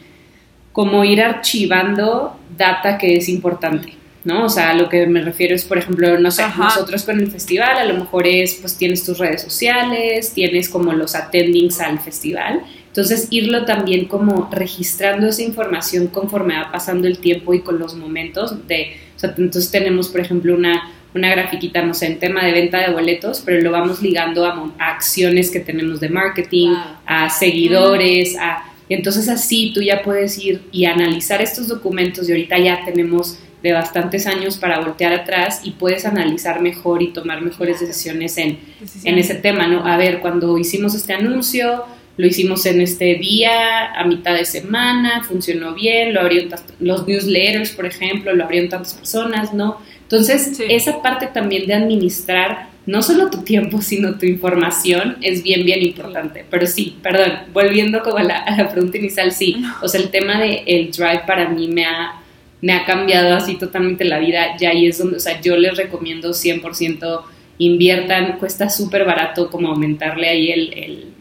como ir archivando data que es importante. ¿No? O sea, lo que me refiero es, por ejemplo, no sé, nosotros con el festival, a lo mejor es, pues tienes tus redes sociales, tienes como los attendings al festival, entonces irlo también como registrando esa información conforme va pasando el tiempo y con los momentos de, o sea, entonces tenemos, por ejemplo, una, una grafiquita, no sé, en tema de venta de boletos, pero lo vamos ligando a, acciones que tenemos de marketing, a seguidores, a... entonces así tú ya puedes ir y analizar estos documentos y ahorita ya tenemos de bastantes años para voltear atrás y puedes analizar mejor y tomar mejores decisiones en, en ese tema, ¿no? A ver, cuando hicimos este anuncio, lo hicimos en este día, a mitad de semana, funcionó bien, lo abrieron los newsletters, por ejemplo, lo abrieron tantas personas, ¿no? Entonces, esa parte también de administrar no solo tu tiempo, sino tu información es bien, bien importante. Pero sí, perdón, volviendo como a la, a la pregunta inicial, sí, o sea, el tema del el drive para mí me ha me ha cambiado así totalmente la vida. Ya ahí es donde, o sea, yo les recomiendo 100% inviertan, cuesta súper barato como aumentarle ahí el,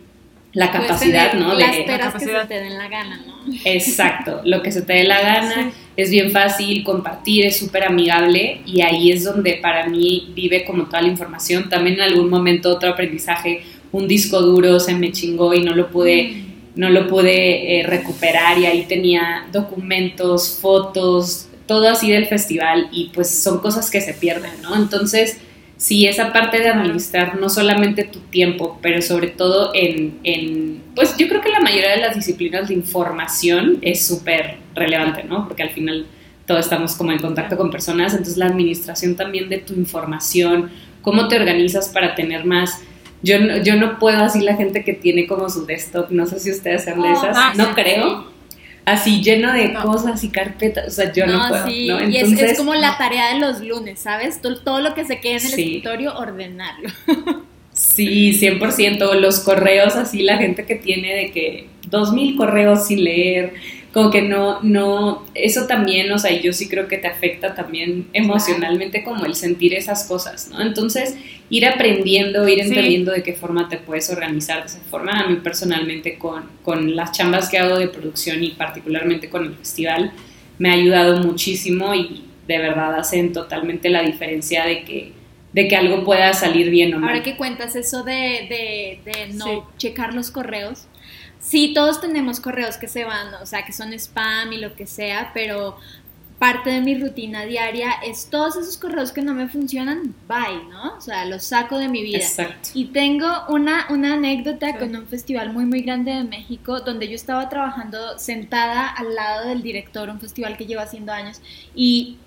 la capacidad, ¿no? Las de, la que se te den la gana, ¿no? Exacto, lo que se te dé la gana, es bien fácil, compartir, es súper amigable y ahí es donde para mí vive como toda la información. También en algún momento otro aprendizaje, un disco duro se me chingó y no lo pude... Mm no lo pude eh, recuperar y ahí tenía documentos, fotos, todo así del festival y pues son cosas que se pierden, ¿no? Entonces, sí, esa parte de administrar no solamente tu tiempo, pero sobre todo en, en pues yo creo que la mayoría de las disciplinas de información es súper relevante, ¿no? Porque al final todos estamos como en contacto con personas, entonces la administración también de tu información, cómo te organizas para tener más... Yo, no- yo no puedo así la gente que tiene como su desktop, no sé si ustedes sean de esas, ah, no sí, creo, así lleno de No. cosas y carpetas, o sea, yo no, puedo, sí, ¿no? y es- Entonces, es, como la tarea de los lunes, ¿sabes? Todo, todo lo que se quede en el escritorio, ordenarlo. Sí, 100%. Los correos, así la gente que tiene de que dos mil correos sin leer, como que no, no, eso también, o sea, yo sí creo que te afecta también emocionalmente como el sentir esas cosas, ¿no? Entonces, ir aprendiendo, ir Sí. entendiendo de qué forma te puedes organizar de esa forma. A mí personalmente con, con las chambas que hago de producción y particularmente con el festival, me ha ayudado muchísimo y de verdad hacen totalmente la diferencia de que, de que algo pueda salir bien o mal. Ahora que cuentas eso de, de, de no Sí. checar los correos, sí, todos tenemos correos que se van, o sea, que son spam y lo que sea, pero parte de mi rutina diaria es todos esos correos que no me funcionan, bye, ¿no? O sea, los saco de mi vida. Exacto. Y tengo una, una anécdota Sí. con un festival muy, muy grande de México, donde yo estaba trabajando sentada al lado del director, un festival que lleva haciendo años, y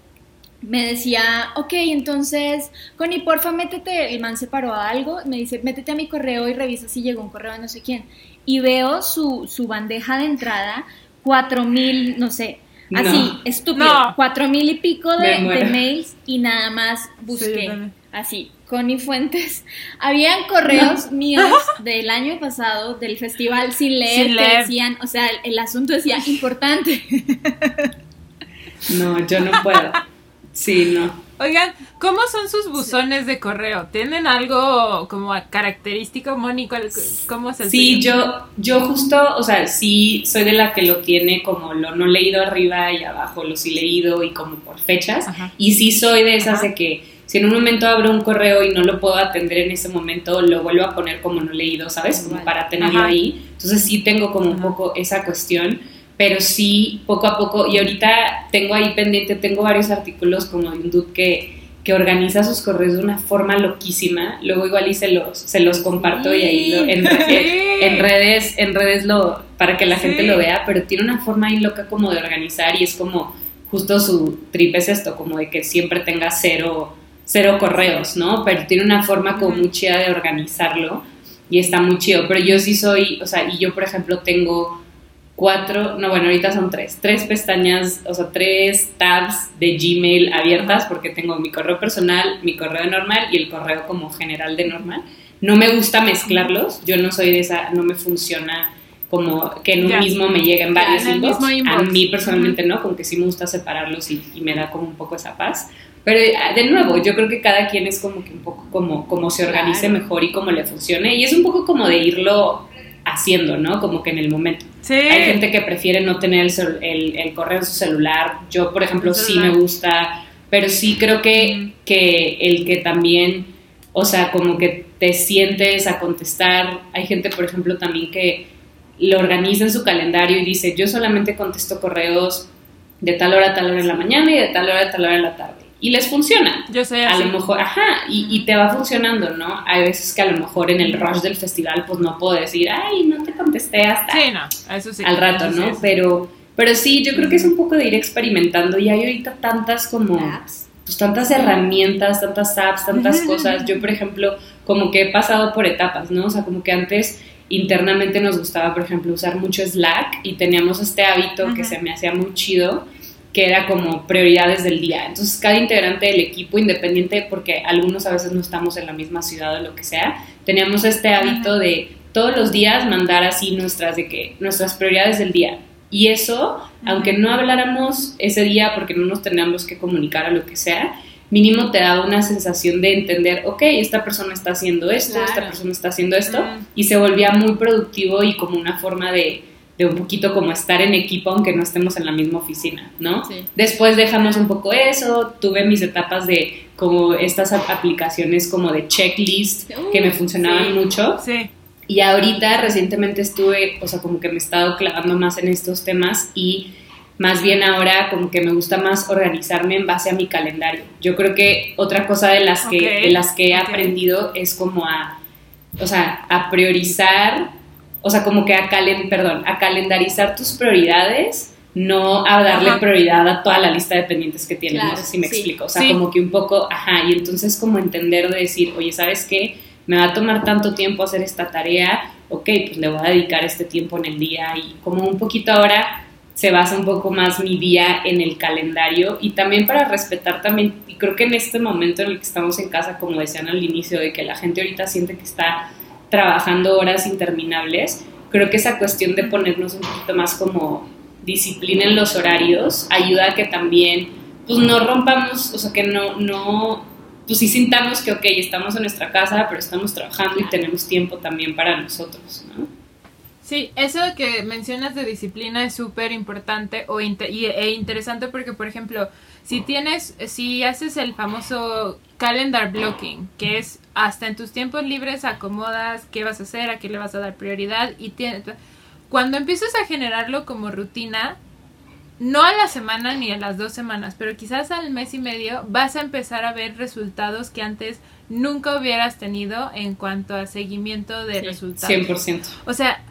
me decía, ok, entonces, Connie, porfa, métete, el man se paró a algo, me dice, métete a mi correo y revisa si llegó un correo de no sé quién. Y veo su, su bandeja de entrada, cuatro mil, no sé, así, No. estúpido, No. cuatro mil y pico de, mails y nada más Sí, busqué. también. Así, Connie Fuentes. [laughs] Habían correos míos [laughs] del año pasado del festival sin leer, Sin que decían, o sea, el, el asunto decía importante. [laughs] No, yo no puedo. Sí, no. Oigan, ¿cómo son sus buzones de correo? ¿Tienen algo como característico, Moni? ¿Cuál- ¿Cómo es el Sí, yo, yo justo, o sea, sí soy de la que lo tiene como lo no leído arriba y abajo, lo sí leído y como por fechas. Ajá. Y sí soy de esas Ajá. de que si en un momento abro un correo y no lo puedo atender en ese momento, lo vuelvo a poner como no leído, ¿sabes? Como para tenerlo Ajá. ahí. Entonces sí tengo como un poco esa cuestión, pero sí poco a poco, y ahorita tengo ahí pendiente, tengo varios artículos como de un dude que, que organiza sus correos de una forma loquísima, luego igual y se los, se los comparto y ahí lo, en, en redes, en redes lo, para que la Sí. gente lo vea, pero tiene una forma ahí loca como de organizar y es como justo su trip es esto, como de que siempre tenga cero, cero correos, ¿no? Pero tiene una forma como muy chida de organizarlo y está muy chido, pero yo sí soy, o sea, y yo por ejemplo tengo cuatro, no bueno, ahorita son tres, tres pestañas, o sea, tres tabs de Gmail abiertas porque tengo mi correo personal, mi correo normal y el correo como general de normal. No me gusta mezclarlos, yo no soy de esa, no me funciona como que en un Ya. mismo me lleguen Ya, varios el inbox. A mí personalmente no, como que sí me gusta separarlos y, y me da como un poco esa paz. Pero ah, de nuevo, yo creo que cada quien es como que un poco como, como se organice Claro. mejor y como le funcione. Y es un poco como de irlo haciendo, ¿no? Como que en el momento. Sí. Hay gente que prefiere no tener el, el- el correo en su celular. Yo, por ejemplo, sí me gusta, pero sí creo que, que el que también, o sea, como que te sientes a contestar. Hay gente, por ejemplo, también que lo organiza en su calendario y dice, yo solamente contesto correos de tal hora a tal hora en la mañana y de tal hora a tal hora en la tarde. Y les funciona Yo soy a lo mejor, ajá, y, y te va funcionando, ¿no? Hay veces que a lo mejor en el rush del festival, pues no puedo decir, ay, no te contesté hasta Sí, no, eso sí. al rato, sí ¿no? Pero, pero sí, yo creo que es un poco de ir experimentando y hay ahorita tantas como, Apps. pues tantas herramientas, tantas apps, tantas cosas. Yo, por ejemplo, como que he pasado por etapas, ¿no? O sea, como que antes internamente nos gustaba, por ejemplo, usar mucho Slack y teníamos este hábito que se me hacía muy chido, que era como prioridades del día. Entonces, cada integrante del equipo, independiente, porque algunos a veces no estamos en la misma ciudad o lo que sea, teníamos este hábito de todos los días mandar así nuestras, de que, nuestras prioridades del día. Y eso, aunque no habláramos ese día porque no nos teníamos que comunicar a lo que sea, mínimo te daba una sensación de entender, ok, esta persona está haciendo esto, esta persona está haciendo esto, y se volvía muy productivo y como una forma de, de un poquito como estar en equipo aunque no estemos en la misma oficina, ¿no? Sí. Después dejamos un poco eso, tuve mis etapas de como estas ap- aplicaciones como de checklist que me funcionaban sí. mucho. Sí. Y ahorita recientemente estuve, o sea, como que me he estado clavando más en estos temas y más bien ahora como que me gusta más organizarme en base a mi calendario. Yo creo que otra cosa de las que, Ok, de las que he ok. aprendido es como a, o sea, a priorizar, o sea, como que a, calen, perdón, a calendarizar tus prioridades no a darle prioridad a toda la lista de pendientes que tienes, no sé si me explico, o sea, como que un poco, ajá, y entonces como entender de decir, oye, ¿sabes qué? Me va a tomar tanto tiempo hacer esta tarea, ok, pues le voy a dedicar este tiempo en el día y como un poquito ahora se basa un poco más mi día en el calendario y también para respetar también, y creo que en este momento en el que estamos en casa, como decían al inicio, de que la gente ahorita siente que está trabajando horas interminables, creo que esa cuestión de ponernos un poquito más como disciplina en los horarios ayuda a que también pues no rompamos, o sea, que no, no, pues sí sintamos que, ok, estamos en nuestra casa, pero estamos trabajando y tenemos tiempo también para nosotros, ¿no? Sí, eso que mencionas de disciplina es súper importante o e interesante porque, por ejemplo, si tienes, si haces el famoso calendar blocking, que es hasta en tus tiempos libres acomodas qué vas a hacer, a qué le vas a dar prioridad y tienes, cuando empiezas a generarlo como rutina, no a la semana ni a las dos semanas, pero quizás al mes y medio vas a empezar a ver resultados que antes nunca hubieras tenido en cuanto a seguimiento de resultados. 100%. O sea,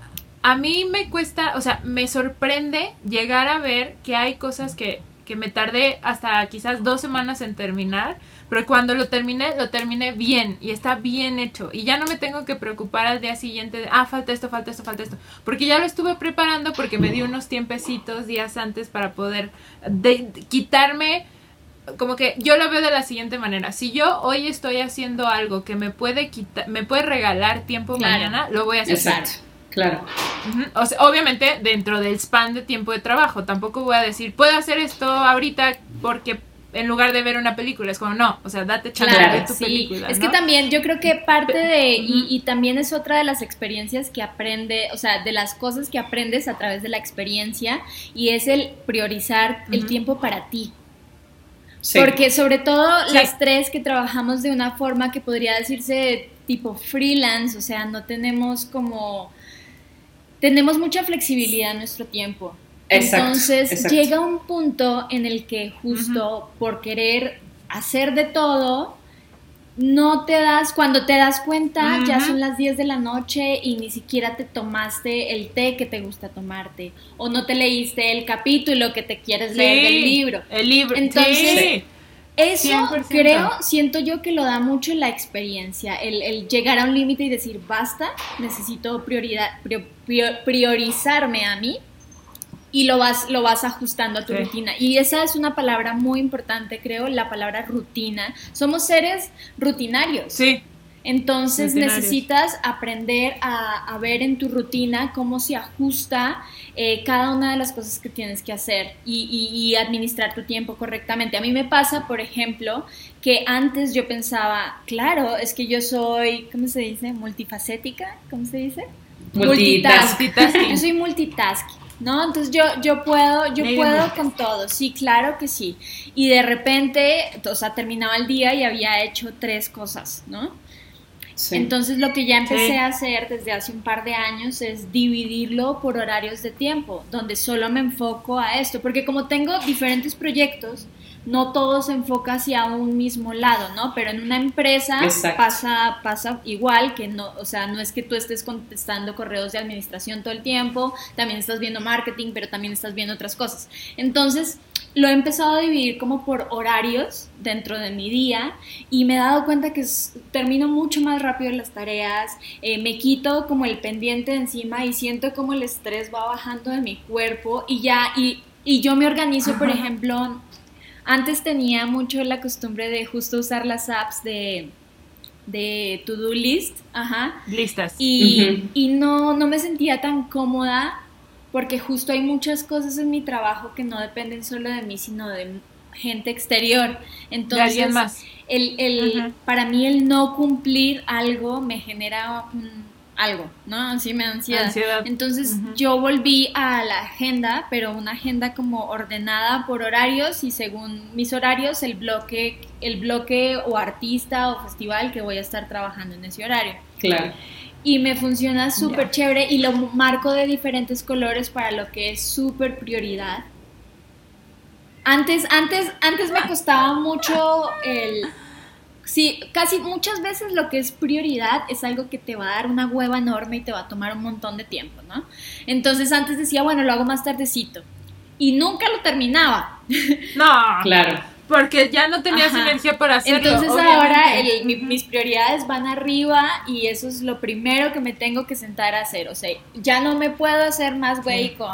a mí me cuesta, o sea, me sorprende llegar a ver que hay cosas que, que me tardé hasta quizás dos semanas en terminar, pero cuando lo terminé, lo terminé bien y está bien hecho. Y ya no me tengo que preocupar al día siguiente de, ah, falta esto, falta esto, falta esto. Porque ya lo estuve preparando porque me di unos tiempecitos días antes para poder quitarme como que yo lo veo de la siguiente manera. Si yo hoy estoy haciendo algo que me puede quitar, me puede regalar tiempo mañana, lo voy a hacer. Exacto. Claro. o sea, obviamente dentro del span de tiempo de trabajo. Tampoco voy a decir, puedo hacer esto ahorita porque en lugar de ver una película. Es como, no, o sea, date chance de ver tu película. Es que también yo creo que parte de, y, también es otra de las experiencias que aprende, o sea, de las cosas que aprendes a través de la experiencia, y es el priorizar el tiempo para ti. Porque sobre todo las tres que trabajamos de una forma que podría decirse tipo freelance, o sea, no tenemos como... Tenemos mucha flexibilidad en nuestro tiempo. Entonces llega un punto en el que justo por querer hacer de todo, no te das, cuando te das cuenta, ya son las 10 de la noche y ni siquiera te tomaste el té que te gusta tomarte, o no te leíste el capítulo que te quieres leer del libro. El libro. Entonces, eso creo, siento yo que lo da mucho la experiencia, el, llegar a un límite y decir, basta, necesito prioridad, priorizarme a mí y lo vas, lo vas ajustando a tu rutina. Y esa es una palabra muy importante, creo, la palabra rutina. Somos seres rutinarios. Sí. Entonces necesitas aprender a, ver en tu rutina cómo se ajusta eh, cada una de las cosas que tienes que hacer y, y, administrar tu tiempo correctamente. A mí me pasa, por ejemplo, que antes yo pensaba, claro, es que yo soy, ¿cómo se dice? Multifacética, ¿cómo se dice? Multitasking. Yo soy multitasking. ¿No? Entonces yo, yo puedo, yo puedo con todo, sí, claro que sí. Y de repente, o sea, terminaba el día y había hecho tres cosas, ¿no? Entonces lo que ya empecé a hacer desde hace un par de años es dividirlo por horarios de tiempo, donde solo me enfoco a esto, porque como tengo diferentes proyectos, no todo se enfoca hacia un mismo lado, ¿no? Pero en una empresa pasa, pasa igual, que no, o sea, no es que tú estés contestando correos de administración todo el tiempo, también estás viendo marketing, pero también estás viendo otras cosas. Entonces, lo he empezado a dividir como por horarios dentro de mi día y me he dado cuenta que termino mucho más rápido las tareas, eh, me quito como el pendiente de encima y siento como el estrés va bajando de mi cuerpo y ya, y, y yo me organizo, por ejemplo, antes tenía mucho la costumbre de justo usar las apps de, de to-do list, ajá. Listas. Y, y no, no me sentía tan cómoda porque justo hay muchas cosas en mi trabajo que no dependen solo de mí, sino de gente exterior. Entonces, más. El, el, para mí el no cumplir algo me genera un algo, ¿no? Así me da ansiedad. Entonces yo volví a la agenda, pero una agenda como ordenada por horarios y según mis horarios el bloque, el bloque o artista o festival que voy a estar trabajando en ese horario. Claro. Y me funciona súper chévere y lo marco de diferentes colores para lo que es súper prioridad. Antes, antes, antes me costaba mucho el Sí, casi muchas veces lo que es prioridad es algo que te va a dar una hueva enorme y te va a tomar un montón de tiempo, ¿no? Entonces antes decía, bueno, lo hago más tardecito. y nunca lo terminaba. [laughs] No, Claro. porque ya no tenías Ajá. energía para hacerlo. Entonces obviamente. ahora el- mi- mis prioridades van arriba y eso es lo primero que me tengo que sentar a hacer. O sea, ya no me puedo hacer más güey con,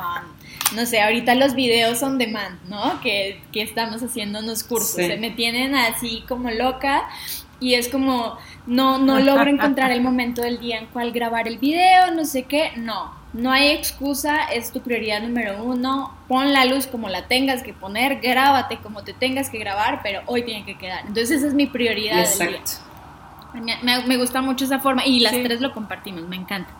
no sé, ahorita los videos on demand, ¿no? Que, que estamos haciendo unos cursos. Sí. Se me tienen así como loca y es como, no, no [laughs] logro encontrar el momento del día en cual grabar el video, no sé qué. No, no hay excusa, es tu prioridad número uno. Pon la luz como la tengas que poner, grábate como te tengas que grabar, pero hoy tiene que quedar. Entonces esa es mi prioridad del día. Exacto. Me, me- me gusta mucho esa forma y las Sí. tres lo compartimos, me encanta.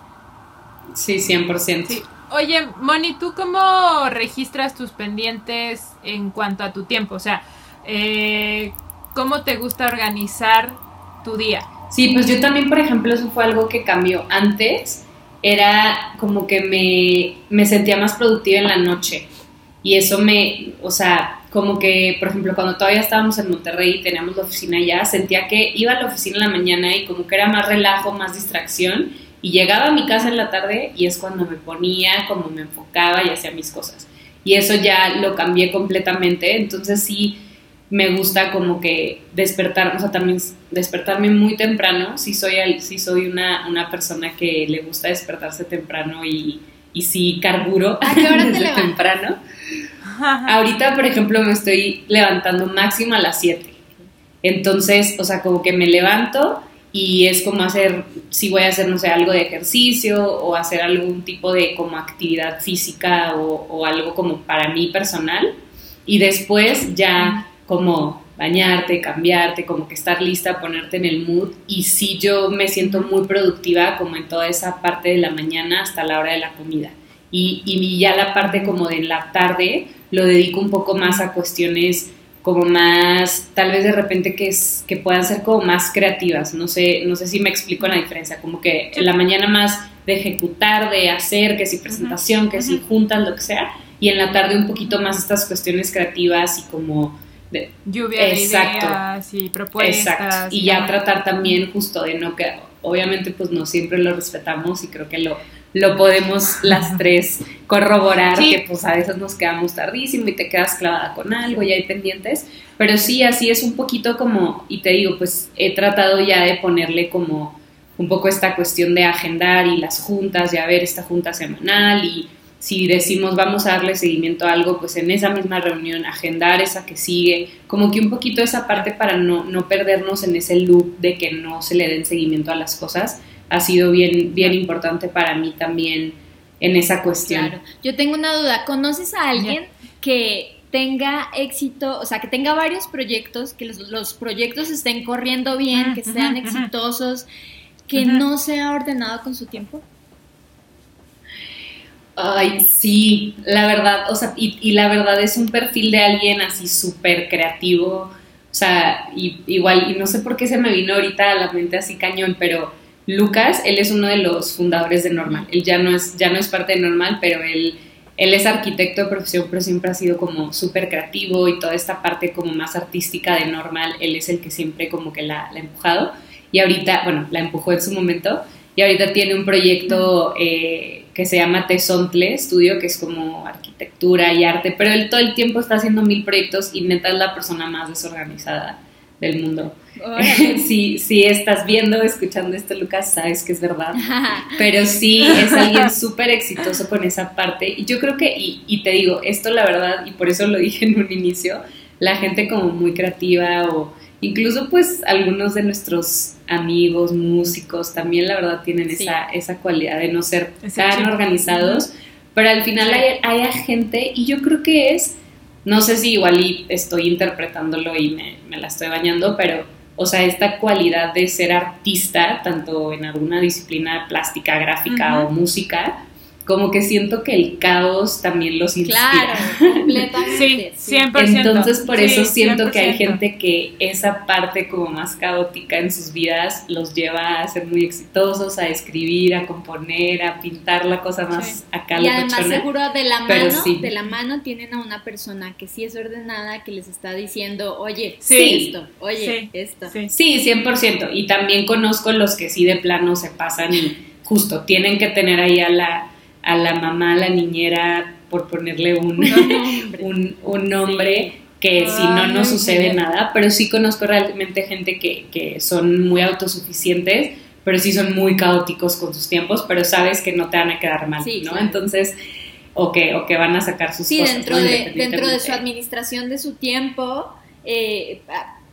Sí, 100%. Sí. Oye, Moni, ¿tú cómo registras tus pendientes en cuanto a tu tiempo? O sea, eh, ¿cómo te gusta organizar tu día? Sí, pues yo también, por ejemplo, eso fue algo que cambió. Antes era como que me, me sentía más productiva en la noche. Y eso me, o sea, como que, por ejemplo, cuando todavía estábamos en Monterrey y teníamos la oficina allá, sentía que iba a la oficina en la mañana y como que era más relajo, más distracción. Y llegaba a mi casa en la tarde y es cuando me ponía, como me enfocaba y hacía mis cosas. Y eso ya lo cambié completamente. Entonces sí, me gusta como que despertar, o sea, también despertarme muy temprano. Sí soy, sí soy una, una persona que le gusta despertarse temprano y, y sí carburo ¿A qué hora [laughs] te desde levantas? temprano. Ahorita, por ejemplo, me estoy levantando máximo a las 7. Entonces, o sea, como que me levanto y es como hacer, si voy a hacer, no sé, algo de ejercicio o hacer algún tipo de como actividad física o, algo como para mí personal. Y después ya como bañarte, cambiarte, como que estar lista, ponerte en el mood. Y sí, yo me siento muy productiva como en toda esa parte de la mañana hasta la hora de la comida. Y, y ya la parte como de la tarde lo dedico un poco más a cuestiones como más, tal vez de repente que, es, que puedan ser como más creativas, no sé, no sé si me explico la diferencia, como que en la mañana más de ejecutar, de hacer, que si presentación, que si juntas, lo que sea, y en la tarde un poquito más estas cuestiones creativas y como de, Lluvia Exacto. de ideas y propuestas. Exacto. Y ya tratar también justo de no que obviamente pues no siempre lo respetamos y creo que lo, lo podemos las [laughs] tres corroborar Sí. que pues a veces nos quedamos tardísimo y te quedas clavada con algo y hay pendientes, pero sí así es un poquito como y te digo pues he tratado ya de ponerle como un poco esta cuestión de agendar y las juntas, ya ver esta junta semanal y si decimos vamos a darle seguimiento a algo, pues en esa misma reunión agendar esa que sigue, como que un poquito esa parte para no, no perdernos en ese loop de que no se le den seguimiento a las cosas, ha sido bien, bien importante para mí también en esa cuestión. Claro. Yo tengo una duda. ¿Conoces a alguien que tenga éxito, o sea, que tenga varios proyectos, que los, los proyectos estén corriendo bien, que sean exitosos, que no sea ordenado con su tiempo? Ay, sí, la verdad, o sea, y, y la verdad es un perfil de alguien así súper creativo, o sea, y, igual, y no sé por qué se me vino ahorita a la mente así cañón, pero Lucas, él es uno de los fundadores de Normal, él ya no es, ya no es parte de Normal, pero él, él es arquitecto de profesión, pero siempre ha sido como súper creativo y toda esta parte como más artística de Normal, él es el que siempre como que la, ha empujado, y ahorita, bueno, la empujó en su momento, y ahorita tiene un proyecto eh, que se llama Tesontle Estudio, que es como arquitectura y arte, pero él todo el tiempo está haciendo mil proyectos y neta es la persona más desorganizada del mundo. [laughs] Si, si estás viendo, escuchando esto, Lucas, sabes que es verdad. [laughs] Pero sí, es alguien súper exitoso con esa parte. Y yo creo que, y, y te digo, esto la verdad, y por eso lo dije en un inicio, la gente como muy creativa o incluso pues algunos de nuestros amigos, músicos, también la verdad tienen Sí. esa, esa cualidad de no ser tan organizados, pero al final hay, hay gente, y yo creo que es, no sé si igual y estoy interpretándolo y me, me la estoy bañando, pero, o sea, esta cualidad de ser artista, tanto en alguna disciplina plástica, gráfica o música, como que siento que el caos también los inspira. Claro, completamente. Sí, 100%. Entonces por eso Sí, siento que hay 100%. gente que esa parte como más caótica en sus vidas los lleva a ser muy exitosos, a escribir, a componer, a pintar la cosa más Sí. acá Y además seguro de la Pero mano, sí. de la mano tienen a una persona que sí es ordenada, que les está diciendo, oye, Sí. esto, oye, Sí, esto. Sí. Sí, 100%. Y también conozco los que sí de plano se pasan y justo tienen que tener ahí a la, a la mamá, a la niñera, por ponerle un, un, [laughs] un nombre que si no, no sucede nada, pero sí conozco realmente gente que, que son muy autosuficientes, pero sí son muy caóticos con sus tiempos, pero sabes que no te van a quedar mal, ¿no? Entonces, o que, o que van a sacar sus sí, cosas. dentro, de, dentro de su administración de su tiempo, eh,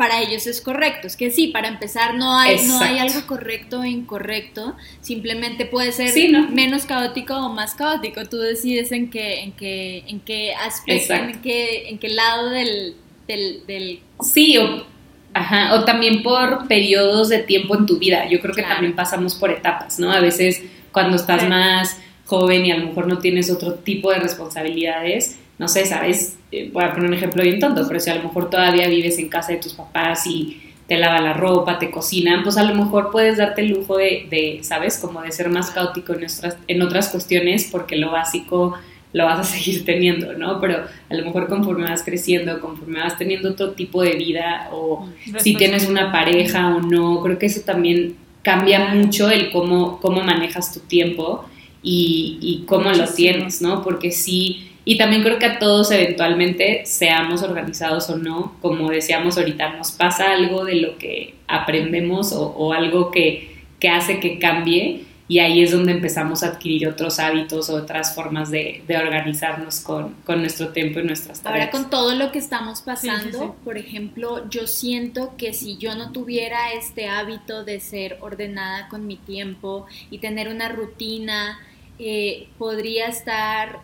para ellos es correcto. Es que sí, para empezar no hay, no hay algo correcto e incorrecto, simplemente puede ser menos caótico o más caótico. Tú decides en qué, en qué, en qué aspecto, en qué, en qué lado del, del, Sí, o, ajá, o también por periodos de tiempo en tu vida. Yo creo que también pasamos por etapas, ¿no? A veces cuando estás más joven y a lo mejor no tienes otro tipo de responsabilidades, no sé, sabes, eh, voy a poner un ejemplo bien tonto, pero si a lo mejor todavía vives en casa de tus papás y te lavan la ropa, te cocinan, pues a lo mejor puedes darte el lujo de, de ¿sabes? Como de ser más caótico en, nuestras, en otras cuestiones porque lo básico lo vas a [laughs] seguir teniendo, ¿no? Pero a lo mejor conforme vas creciendo, conforme vas teniendo otro tipo de vida o si tienes una pareja o no, creo que eso también cambia mucho el cómo, cómo manejas tu tiempo y, y cómo lo tienes, ¿no? Porque sí y también creo que a todos eventualmente, seamos organizados o no, como decíamos ahorita, nos pasa algo de lo que aprendemos o, algo que, que, hace que cambie y ahí es donde empezamos a adquirir otros hábitos o otras formas de, de organizarnos con, con, nuestro tiempo y nuestras tareas. Ahora con todo lo que estamos pasando, por ejemplo, yo siento que si yo no tuviera este hábito de ser ordenada con mi tiempo y tener una rutina, eh, podría estar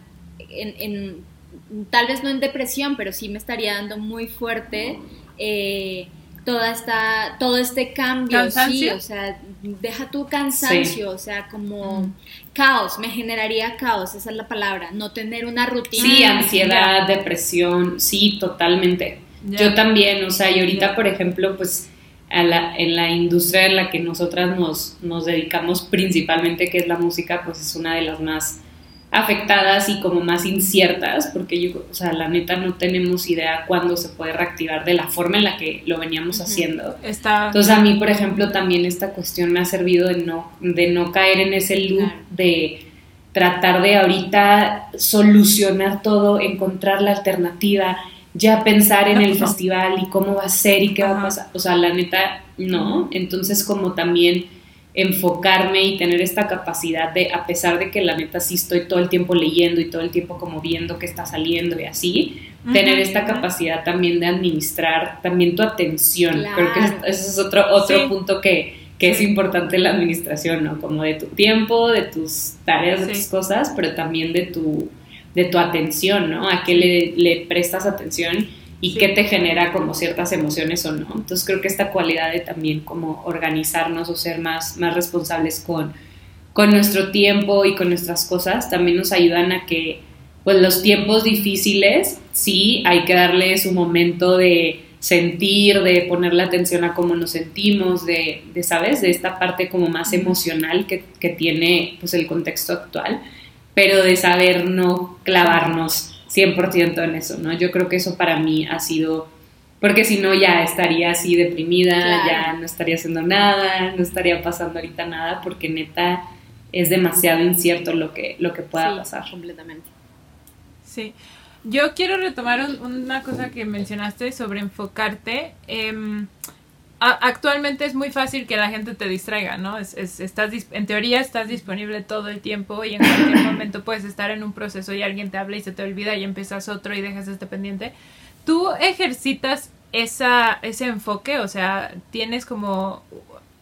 en, tal vez no en depresión, pero sí me estaría dando muy fuerte eh, toda esta, todo este cambio, sí, o sea, deja tu cansancio, o sea, como caos, me generaría caos, esa es la palabra, no tener una rutina. Sí, ansiedad, depresión, sí, totalmente. Yo también, o sea, y ahorita, por ejemplo, pues en la industria en la que nosotras nos, nos dedicamos principalmente, que es la música, pues es una de las más afectadas y como más inciertas, porque yo, o sea, la neta no tenemos idea cuándo se puede reactivar de la forma en la que lo veníamos haciendo. Entonces a mí, por ejemplo, también esta cuestión me ha servido de no, de no caer en ese loop de tratar de ahorita solucionar todo, encontrar la alternativa, ya pensar en el [laughs] festival y cómo va a ser y qué va a pasar. O sea, la neta, no. Entonces como también enfocarme y tener esta capacidad de, a pesar de que la neta sí estoy todo el tiempo leyendo y todo el tiempo como viendo qué está saliendo y así, tener esta capacidad también de administrar también tu atención. Creo que ese es otro, otro punto que, que es importante en la administración, ¿no? Como de tu tiempo, de tus tareas, de tus cosas, pero también de tu, de tu atención, ¿no? A qué le, le prestas atención y qué te genera como ciertas emociones o no. Entonces creo que esta cualidad de también como organizarnos o ser más, más responsables con, con nuestro tiempo y con nuestras cosas también nos ayudan a que pues los tiempos difíciles sí hay que darle su momento de sentir, de ponerle atención a cómo nos sentimos, de, de ¿sabes? De esta parte como más emocional que, que tiene pues el contexto actual, pero de saber no clavarnos 100% en eso, ¿no? Yo creo que eso para mí ha sido, porque si no ya estaría así deprimida, ya no estaría haciendo nada, no estaría pasando ahorita nada, porque neta es demasiado incierto lo que, lo que pueda pasar. Completamente. Sí. Yo quiero retomar una cosa que mencionaste sobre enfocarte. Eh, actualmente es muy fácil que la gente te distraiga, ¿no? Es, estás, en teoría estás disponible todo el tiempo y en cualquier momento puedes estar en un proceso y alguien te habla y se te olvida y empiezas otro y dejas este pendiente. ¿Tú ejercitas esa, ese enfoque? O sea, tienes como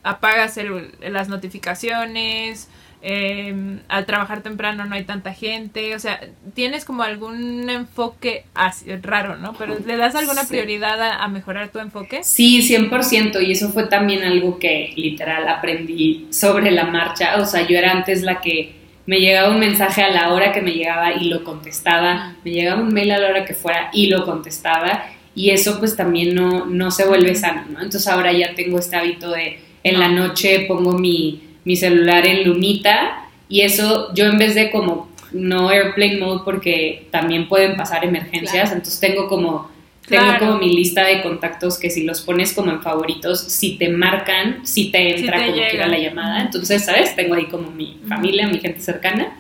apagas las notificaciones, eh, al trabajar temprano no hay tanta gente, o sea, tienes como algún enfoque así, raro, ¿no? Pero ¿le das alguna prioridad a, mejorar tu enfoque? Sí, 100%, y eso fue también algo que literal aprendí sobre la marcha, o sea, yo era antes la que me llegaba un mensaje a la hora que me llegaba y lo contestaba, me llegaba un mail a la hora que fuera y lo contestaba, y eso pues también no, no se vuelve sano, ¿no? Entonces ahora ya tengo este hábito de en la noche pongo mi mi celular en lunita y eso yo en vez de como no airplane mode porque también pueden pasar emergencias, entonces tengo como tengo como mi lista de contactos que si los pones como en favoritos, si te marcan, si te entra como quiera la llamada, entonces, ¿sabes? Tengo ahí como mi familia, mi gente cercana.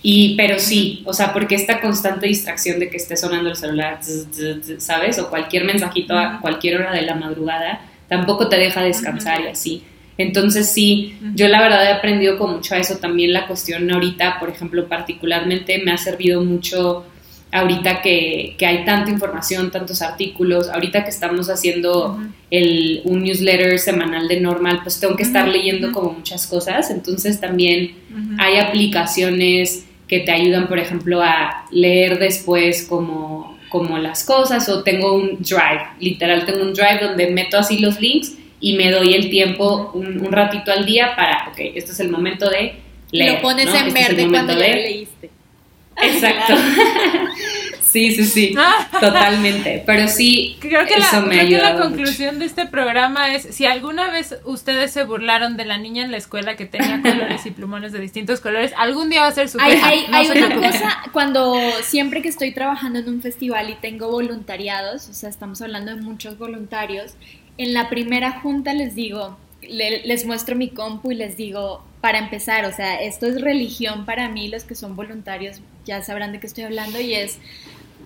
Y, pero sí, o sea, porque esta constante distracción de que esté sonando el celular, ¿sabes? O cualquier mensajito a cualquier hora de la madrugada, tampoco te deja descansar y así. Entonces sí, yo la verdad he aprendido con mucho a eso también la cuestión ahorita, por ejemplo, particularmente me ha servido mucho ahorita que, hay tanta información, tantos artículos, ahorita que estamos haciendo el, un newsletter semanal de normal, pues tengo que estar leyendo como muchas cosas, entonces también hay aplicaciones que te ayudan, por ejemplo, a leer después como, como las cosas, o tengo un drive, literal tengo un drive donde meto así los links y me doy el tiempo un, ratito al día para, ok, este es el momento de leer. Lo pones en este verde cuando ya leíste. Exacto. [laughs] sí, sí, sí, [laughs] totalmente. Pero sí, creo que eso la, me creo que la conclusión de este programa es, si alguna vez ustedes se burlaron de la niña en la escuela que tenía colores y plumones de distintos colores, algún día va a ser su Hay, hay, hay una cosa, cuando siempre que estoy trabajando en un festival y tengo voluntariados, o sea, estamos hablando de muchos voluntarios, en la primera junta les digo, les muestro mi compu y les digo, para empezar, o sea, esto es religión para mí, los que son voluntarios ya sabrán de qué estoy hablando y es,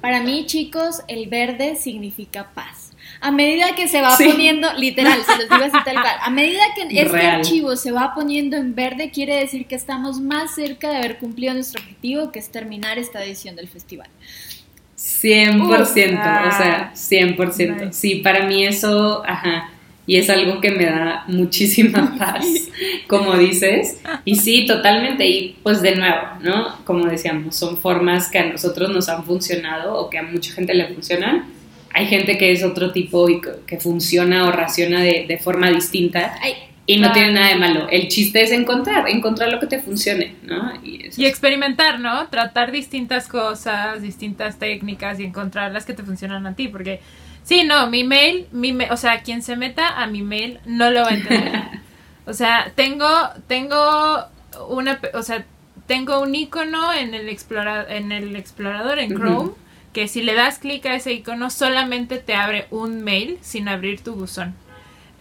para mí chicos, el verde significa paz. A medida que se va poniendo, literal, se los digo así tal cual, a medida que [laughs] este archivo se va poniendo en verde, quiere decir que estamos más cerca de haber cumplido nuestro objetivo, que es terminar esta edición del festival. 100%, o sea, 100%. Sí, para mí eso, ajá, y es algo que me da muchísima [laughs] paz, como dices. Y sí, totalmente, y pues de nuevo, ¿no? Como decíamos, son formas que a nosotros nos han funcionado o que a mucha gente le funcionan. Hay gente que es otro tipo y que funciona o raciona de, forma distinta. Y no tiene nada de malo. El chiste es encontrar, encontrar lo que te funcione, ¿no? Y, y, experimentar, ¿no? Tratar distintas cosas, distintas técnicas y encontrar las que te funcionan a ti, porque Sí, no, mi mail, mi o sea, quien se meta a mi mail no lo va a entender. [laughs] o sea, tengo, tengo una, o sea, tengo un icono en el explorador, en el explorador en Chrome, que si le das clic a ese icono solamente te abre un mail sin abrir tu buzón.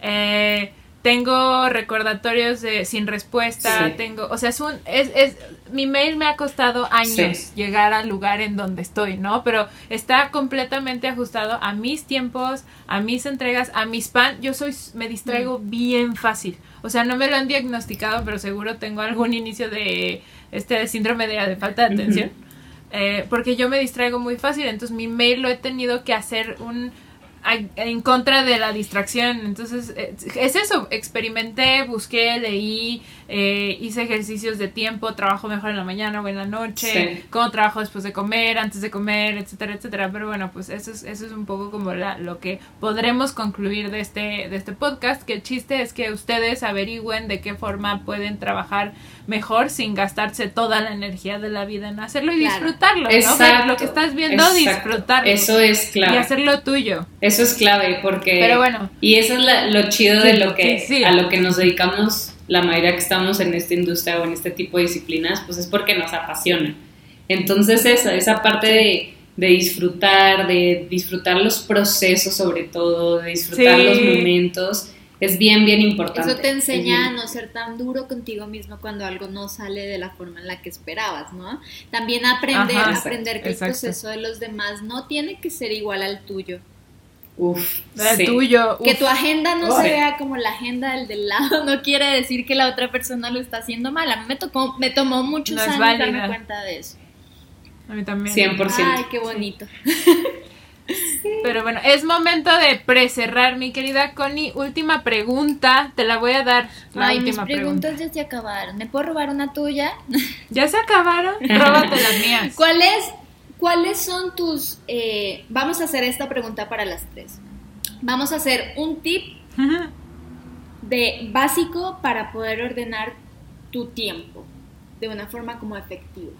Eh, tengo recordatorios de sin respuesta, tengo, o sea, es un, es, es, mi mail me ha costado años llegar al lugar en donde estoy, ¿no? Pero está completamente ajustado a mis tiempos, a mis entregas, a mis pan, yo soy, me distraigo mm. bien fácil, o sea, no me lo han diagnosticado, pero seguro tengo algún inicio de, este síndrome de, de falta de atención, eh, porque yo me distraigo muy fácil, entonces mi mail lo he tenido que hacer un en contra de la distracción. Entonces, eh, es eso, experimenté, busqué, leí, eh, hice ejercicios de tiempo, trabajo mejor en la mañana o en la noche, cómo trabajo después de comer, antes de comer, etcétera, etcétera. Pero bueno, pues eso es, eso es un poco como la, lo que podremos concluir de este, de este podcast, que el chiste es que ustedes averigüen de qué forma pueden trabajar mejor sin gastarse toda la energía de la vida en hacerlo y disfrutarlo, ¿no? lo que estás viendo, disfrutarlo. Eso es clave. Y hacerlo tuyo. Eso es clave porque... Pero bueno. Y eso es lo chido de lo que, a lo que nos dedicamos la mayoría que estamos en esta industria o en este tipo de disciplinas, pues es porque nos apasiona. Entonces esa, esa parte de, de disfrutar, de disfrutar los procesos sobre todo, de disfrutar los momentos, es bien, bien importante. Eso te enseña a no ser tan duro contigo mismo cuando algo no sale de la forma en la que esperabas, ¿no? También aprender, aprender que el proceso de los demás no tiene que ser igual al tuyo. Uf, tuyo. Que tu agenda no se vea como la agenda del del lado no quiere decir que la otra persona lo está haciendo mal. A mí me, tocó, me tomó muchos años darme cuenta de eso. A mí también. 100%. Ay, qué bonito. Pero bueno, es momento de precerrar, mi querida Connie. Última pregunta, te la voy a dar. La Ay, última mis preguntas ya se acabaron. ¿Me puedo robar una tuya? [laughs] ¿Ya se acabaron? Róbate las mías. ¿Cuál es ¿Cuáles son tus... Eh, vamos a hacer esta pregunta para las tres. Vamos a hacer un tip de básico para poder ordenar tu tiempo de una forma como efectiva.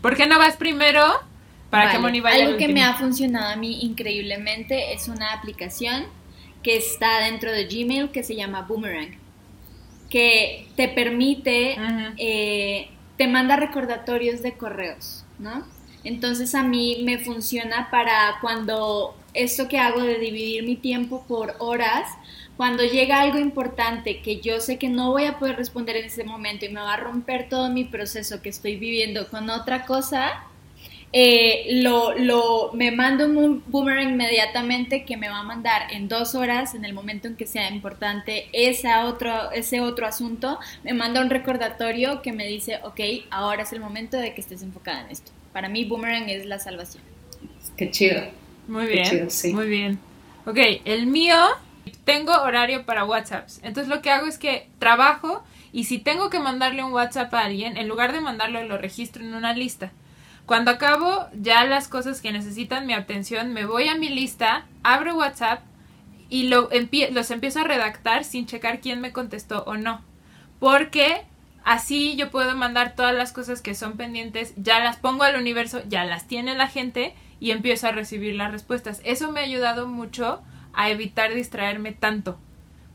¿Por qué no vas primero? Para que Moni vaya Algo que me ha funcionado a mí increíblemente es una aplicación que está dentro de Gmail que se llama Boomerang, que te permite te manda recordatorios de correos, ¿no? Entonces a mí me funciona para cuando esto que hago de dividir mi tiempo por horas, cuando llega algo importante que yo sé que no voy a poder responder en ese momento y me va a romper todo mi proceso que estoy viviendo con otra cosa, eh, lo, lo, me mando un boomerang inmediatamente que me va a mandar en dos horas, en el momento en que sea importante ese otro, ese otro asunto, me manda un recordatorio que me dice, ok, ahora es el momento de que estés enfocada en esto. Para mí, boomerang es la salvación. Qué chido. Muy bien, muy bien. Ok, el mío, tengo horario para WhatsApps. Entonces lo que hago es que trabajo y si tengo que mandarle un WhatsApp a alguien, en lugar de mandarlo, lo registro en una lista. Cuando acabo ya las cosas que necesitan mi atención, me voy a mi lista, abro WhatsApp y lo los empiezo a redactar sin checar quién me contestó o no. Porque así yo puedo mandar todas las cosas que son pendientes, ya las pongo al universo, ya las tiene la gente y empiezo a recibir las respuestas. Eso me ha ayudado mucho a evitar distraerme tanto.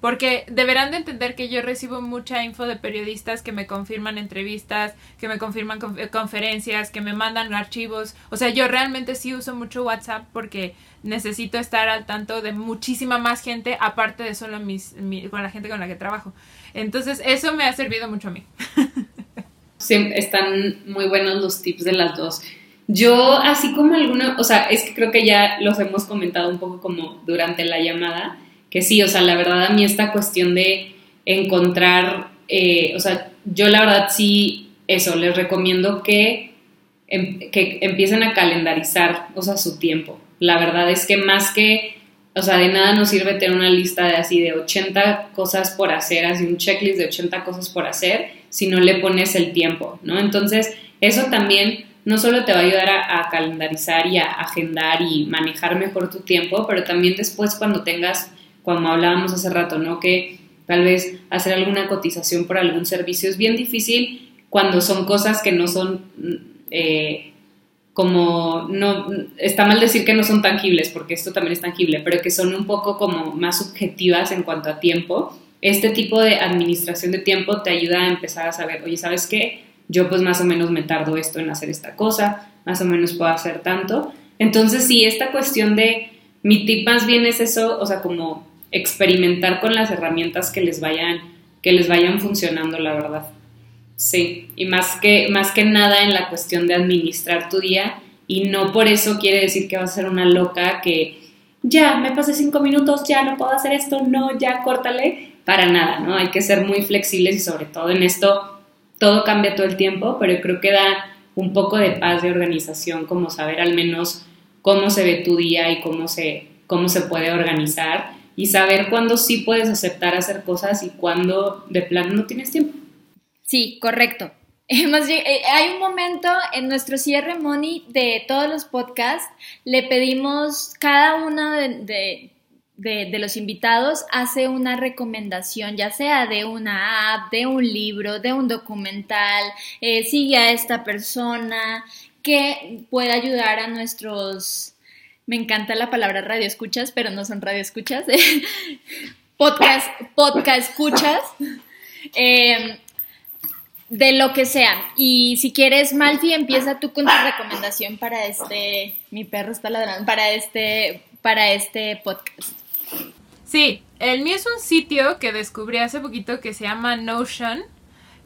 Porque deberán de entender que yo recibo mucha info de periodistas que me confirman entrevistas, que me confirman eh, conferencias, que me mandan archivos. O sea, yo realmente sí uso mucho WhatsApp porque necesito estar al tanto de muchísima más gente aparte de solo mis, con la gente con la que trabajo. Entonces, eso me ha servido mucho a mí. [laughs] Están muy buenos los tips de las dos. Yo, así como alguna, o sea, es que creo que ya los hemos comentado un poco como durante la llamada que sí, o sea, la verdad a mí esta cuestión de encontrar, eh, o sea, yo la verdad sí, eso, les recomiendo que, em, que empiecen a calendarizar, o sea, su tiempo. La verdad es que más que, o sea, de nada nos sirve tener una lista de así de 80 cosas por hacer, así un checklist de 80 cosas por hacer, si no le pones el tiempo, ¿no? Entonces, eso también no solo te va a ayudar a, a, calendarizar y a agendar y manejar mejor tu tiempo, pero también después cuando tengas como hablábamos hace rato, ¿no? Que tal vez hacer alguna cotización por algún servicio es bien difícil cuando son cosas que no son eh, como, no, está mal decir que no son tangibles, porque esto también es tangible, pero que son un poco como más subjetivas en cuanto a tiempo. Este tipo de administración de tiempo te ayuda a empezar a saber, oye, ¿sabes qué? Yo pues más o menos me tardo esto en hacer esta cosa, más o menos puedo hacer tanto. Entonces sí, esta cuestión de, mi tip más bien es eso, o sea, como experimentar con las herramientas que les vayan, que les vayan funcionando, la verdad. Sí, y más que, más que nada en la cuestión de administrar tu día, y no por eso quiere decir que vas a ser una loca que ya, me pasé cinco minutos, ya no puedo hacer esto, no, ya córtale, para nada, ¿no? Hay que ser muy flexibles y sobre todo en esto todo cambia todo el tiempo, pero creo que da un poco de paz de organización, como saber al menos cómo se ve tu día y cómo se, cómo se puede organizar y saber cuándo sí puedes aceptar hacer cosas y cuándo de plano no tienes tiempo. Sí, correcto. [laughs] Eh, hay un momento en nuestro cierre money de todos los podcasts, le pedimos cada uno de, los invitados hace una recomendación, ya sea de una app, de un libro, de un documental, eh, sigue a esta persona que pueda ayudar a nuestros me encanta la palabra radio escuchas, pero no son radio escuchas. [laughs] podcast, podcast escuchas. Em, de lo que sea. Y si quieres, Malfi, empieza tú con tu recomendación para este. Mi perro está ladrando. Para este. Para este podcast. Sí, el mío es un sitio que descubrí hace poquito que se llama Notion.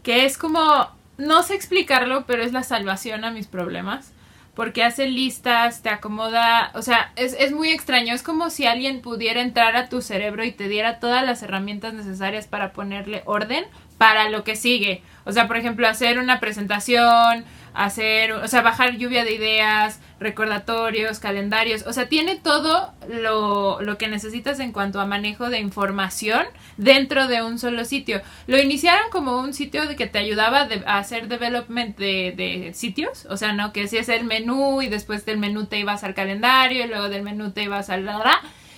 Que es como. No sé explicarlo, pero es la salvación a mis problemas porque hace listas, te acomoda, o sea, es, es, muy extraño, es como si alguien pudiera entrar a tu cerebro y te diera todas las herramientas necesarias para ponerle orden para lo que sigue. O sea, por ejemplo, hacer una presentación, hacer, o sea, bajar lluvia de ideas, recordatorios, calendarios, o sea, tiene todo lo, lo, que necesitas en cuanto a manejo de información dentro de un solo sitio. Lo iniciaron como un sitio de que te ayudaba a hacer development de, de, sitios, o sea, no que es el menú y después del menú te ibas al calendario y luego del menú te ibas al...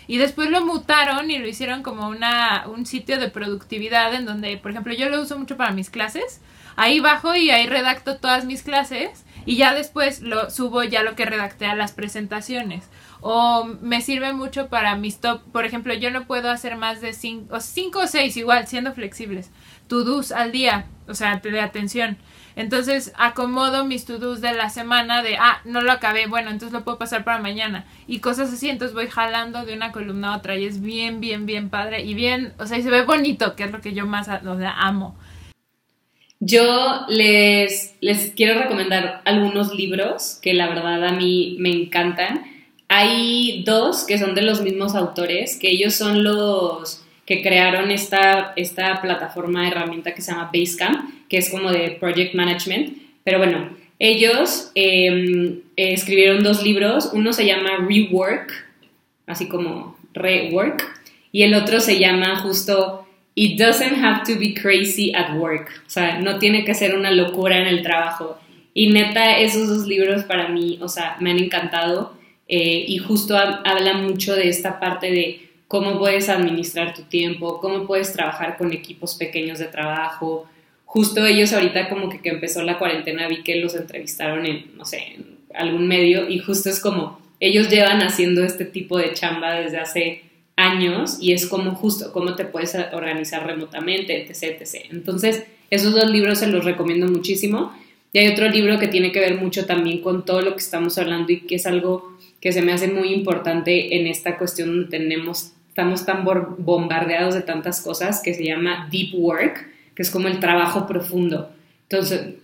Y después lo mutaron y lo hicieron como una, un sitio de productividad en donde, por ejemplo, yo lo uso mucho para mis clases. Ahí bajo y ahí redacto todas mis clases y ya después lo subo ya lo que redacté a las presentaciones. O me sirve mucho para mis top, por ejemplo, yo no puedo hacer más de cinco o seis igual, siendo flexibles, to-dos al día, o sea, de atención. Entonces acomodo mis to-dos de la semana de, ah, no lo acabé, bueno, entonces lo puedo pasar para mañana. Y cosas así, entonces voy jalando de una columna a otra y es bien, bien, bien padre y bien, o sea, y se ve bonito, que es lo que yo más o amo. Yo les, les quiero recomendar algunos libros que la verdad a mí me encantan. Hay dos que son de los mismos autores, que ellos son los que crearon esta, esta plataforma herramienta que se llama Basecamp, que es como de project management. Pero bueno, ellos em, escribieron dos libros. Uno se llama Rework, así como Rework, y el otro se llama justo It doesn't have to be crazy at work. O sea, no tiene que ser una locura en el trabajo. Y neta, esos dos libros para mí, o sea, me han encantado. Eh, y justo habla mucho de esta parte de cómo puedes administrar tu tiempo, cómo puedes trabajar con equipos pequeños de trabajo. Justo ellos ahorita como que, que empezó la cuarentena vi que los entrevistaron en, no sé, en algún medio y justo es como, ellos llevan haciendo este tipo de chamba desde hace años y es como justo cómo te puedes organizar remotamente, etc, etc. Entonces, esos dos libros se los recomiendo muchísimo. Y hay otro libro que tiene que ver mucho también con todo lo que estamos hablando y que es algo que se me hace muy importante en esta cuestión donde tenemos estamos tan bombardeados de tantas cosas que se llama deep work, que es como el trabajo profundo. Entonces,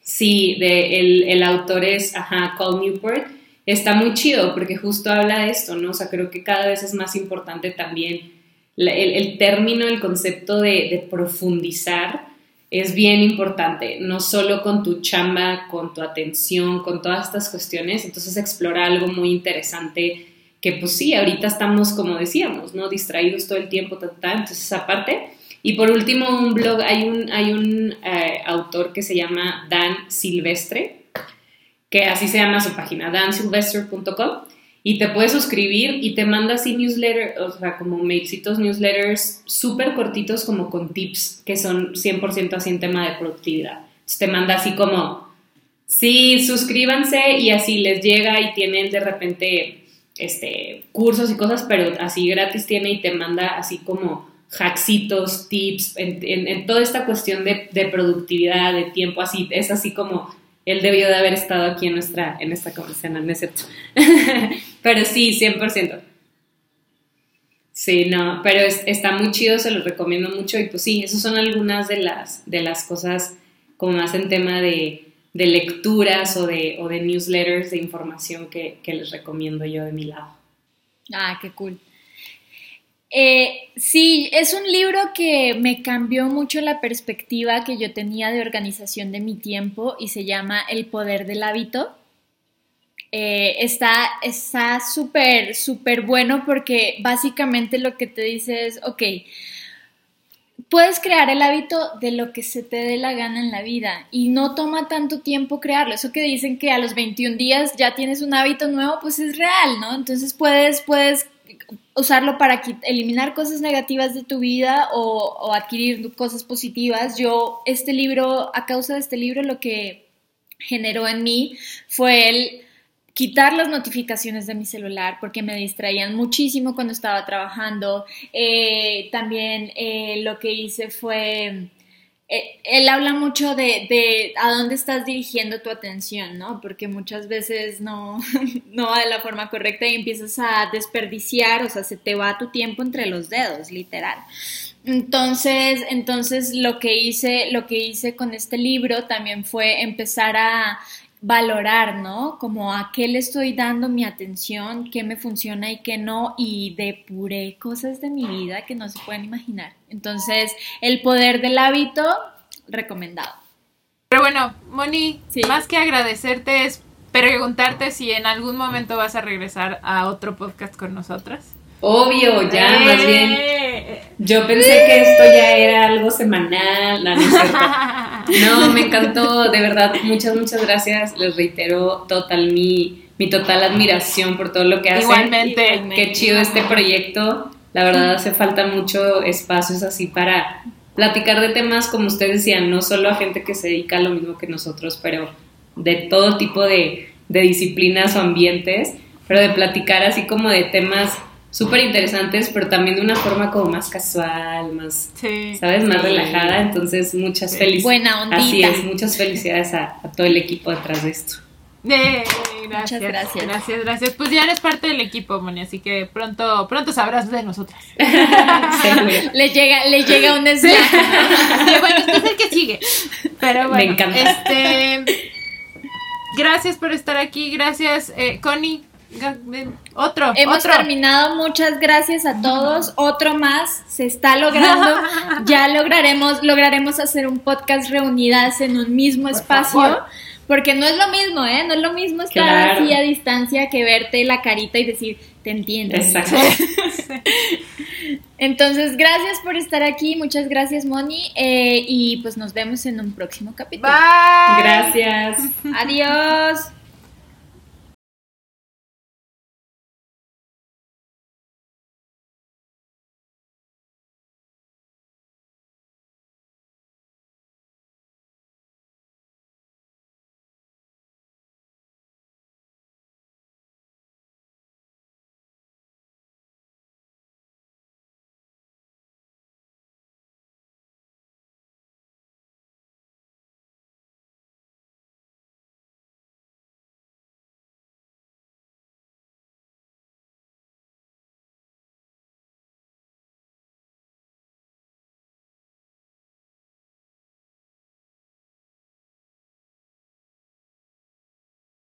sí, de, el, el, autor es, ajá, Call Newport, está muy chido porque justo habla de esto, ¿no? O sea, creo que cada vez es más importante también el, el, término, el concepto de, de profundizar es bien importante, no solo con tu chamba, con tu atención, con todas estas cuestiones, entonces explora algo muy interesante que pues sí, ahorita estamos, como decíamos, ¿no? Distraídos todo el tiempo, entonces aparte. Y por último, un blog, hay un, hay un eh, autor que se llama Dan Silvestre, que así se llama su página, dansilvestre.com, y te puedes suscribir y te manda así newsletters, o sea, como mailcitos, newsletters súper cortitos como con tips que son 100% así en tema de productividad. Te manda así como, sí, suscríbanse y así les llega y tienen de repente este, cursos y cosas, pero así gratis tiene y te manda así como hacksitos, tips, en, toda esta cuestión de, productividad, de tiempo, así, es así como él debió de haber estado aquí en nuestra, en esta conversación, ¿no es cierto? [laughs] pero sí, 100%. Sí, no, pero está muy chido, se los recomiendo mucho y pues sí, esas son algunas de las, de las cosas como más en tema de, de lecturas o de, o de newsletters de información que, les recomiendo yo de mi lado. Ah, qué cool. Eh, sí, es un libro que me cambió mucho la perspectiva que yo tenía de organización de mi tiempo y se llama El poder del hábito. Eh, está súper, súper bueno porque básicamente lo que te dice es, ok, puedes crear el hábito de lo que se te dé la gana en la vida y no toma tanto tiempo crearlo. Eso que dicen que a los 21 días ya tienes un hábito nuevo, pues es real, ¿no? Entonces puedes, puedes usarlo para eliminar cosas negativas de tu vida o, o adquirir cosas positivas. Yo, este libro, a causa de este libro, lo que generó en mí fue el quitar las notificaciones de mi celular porque me distraían muchísimo cuando estaba trabajando. Eh, también eh, lo que hice fue, eh, él habla mucho de, a dónde estás dirigiendo tu atención, ¿no? Porque muchas veces no, [laughs] no va de la forma correcta y empiezas a desperdiciar, o sea, se te va tu tiempo entre los dedos, literal. Entonces, entonces lo que hice, lo que hice con este libro también fue empezar a valorar, ¿no? Como a qué le estoy dando mi atención, qué me funciona y qué no, y depuré cosas de mi vida que no se pueden imaginar. Entonces, el poder del hábito, recomendado. Pero bueno, Moni, más que agradecerte es preguntarte si en algún momento vas a regresar a otro podcast con nosotras. Obvio, ya, más bien. Eh. Yo pensé que esto ya era algo semanal, no, [laughs] no, me encantó, de verdad, muchas, muchas gracias. Les reitero total mi, mi total admiración por todo lo que hacen. Igualmente. Qué chido este proyecto. La verdad hace falta mucho espacios así para platicar de temas como ustedes decían, no solo a gente que se dedica a lo mismo que nosotros, pero de todo tipo de, de disciplinas o ambientes, pero de platicar así como de temas súper interesantes, pero también de una forma como más casual, más, Sí. ¿sabes? Más Sí. relajada. Entonces, muchas felicidades. Buena ondita. Así es, muchas felicidades a, a todo el equipo detrás de esto. Eh, gracias, Muchas gracias. Gracias, gracias. Pues ya eres parte del equipo, Moni, así que pronto, pronto sabrás de nosotras. [laughs] Le llega, le llega un. Sí, bueno, este es el que sigue. Pero bueno, Me encanta. este. Gracias por estar aquí. Gracias, eh, Connie. Otro, Hemos otro. terminado, muchas gracias a todos. Otro más se está logrando. [laughs] Ya lograremos, lograremos hacer un podcast reunidas en un mismo espacio. favor. Porque no es lo mismo, ¿eh? No es lo mismo estar Claro. así a distancia que verte la carita y decir, te entiendo. Exacto. [laughs] Entonces, gracias por estar aquí. Muchas gracias, Moni. eh, y pues nos vemos en un próximo capítulo. Bye. Gracias. Adiós.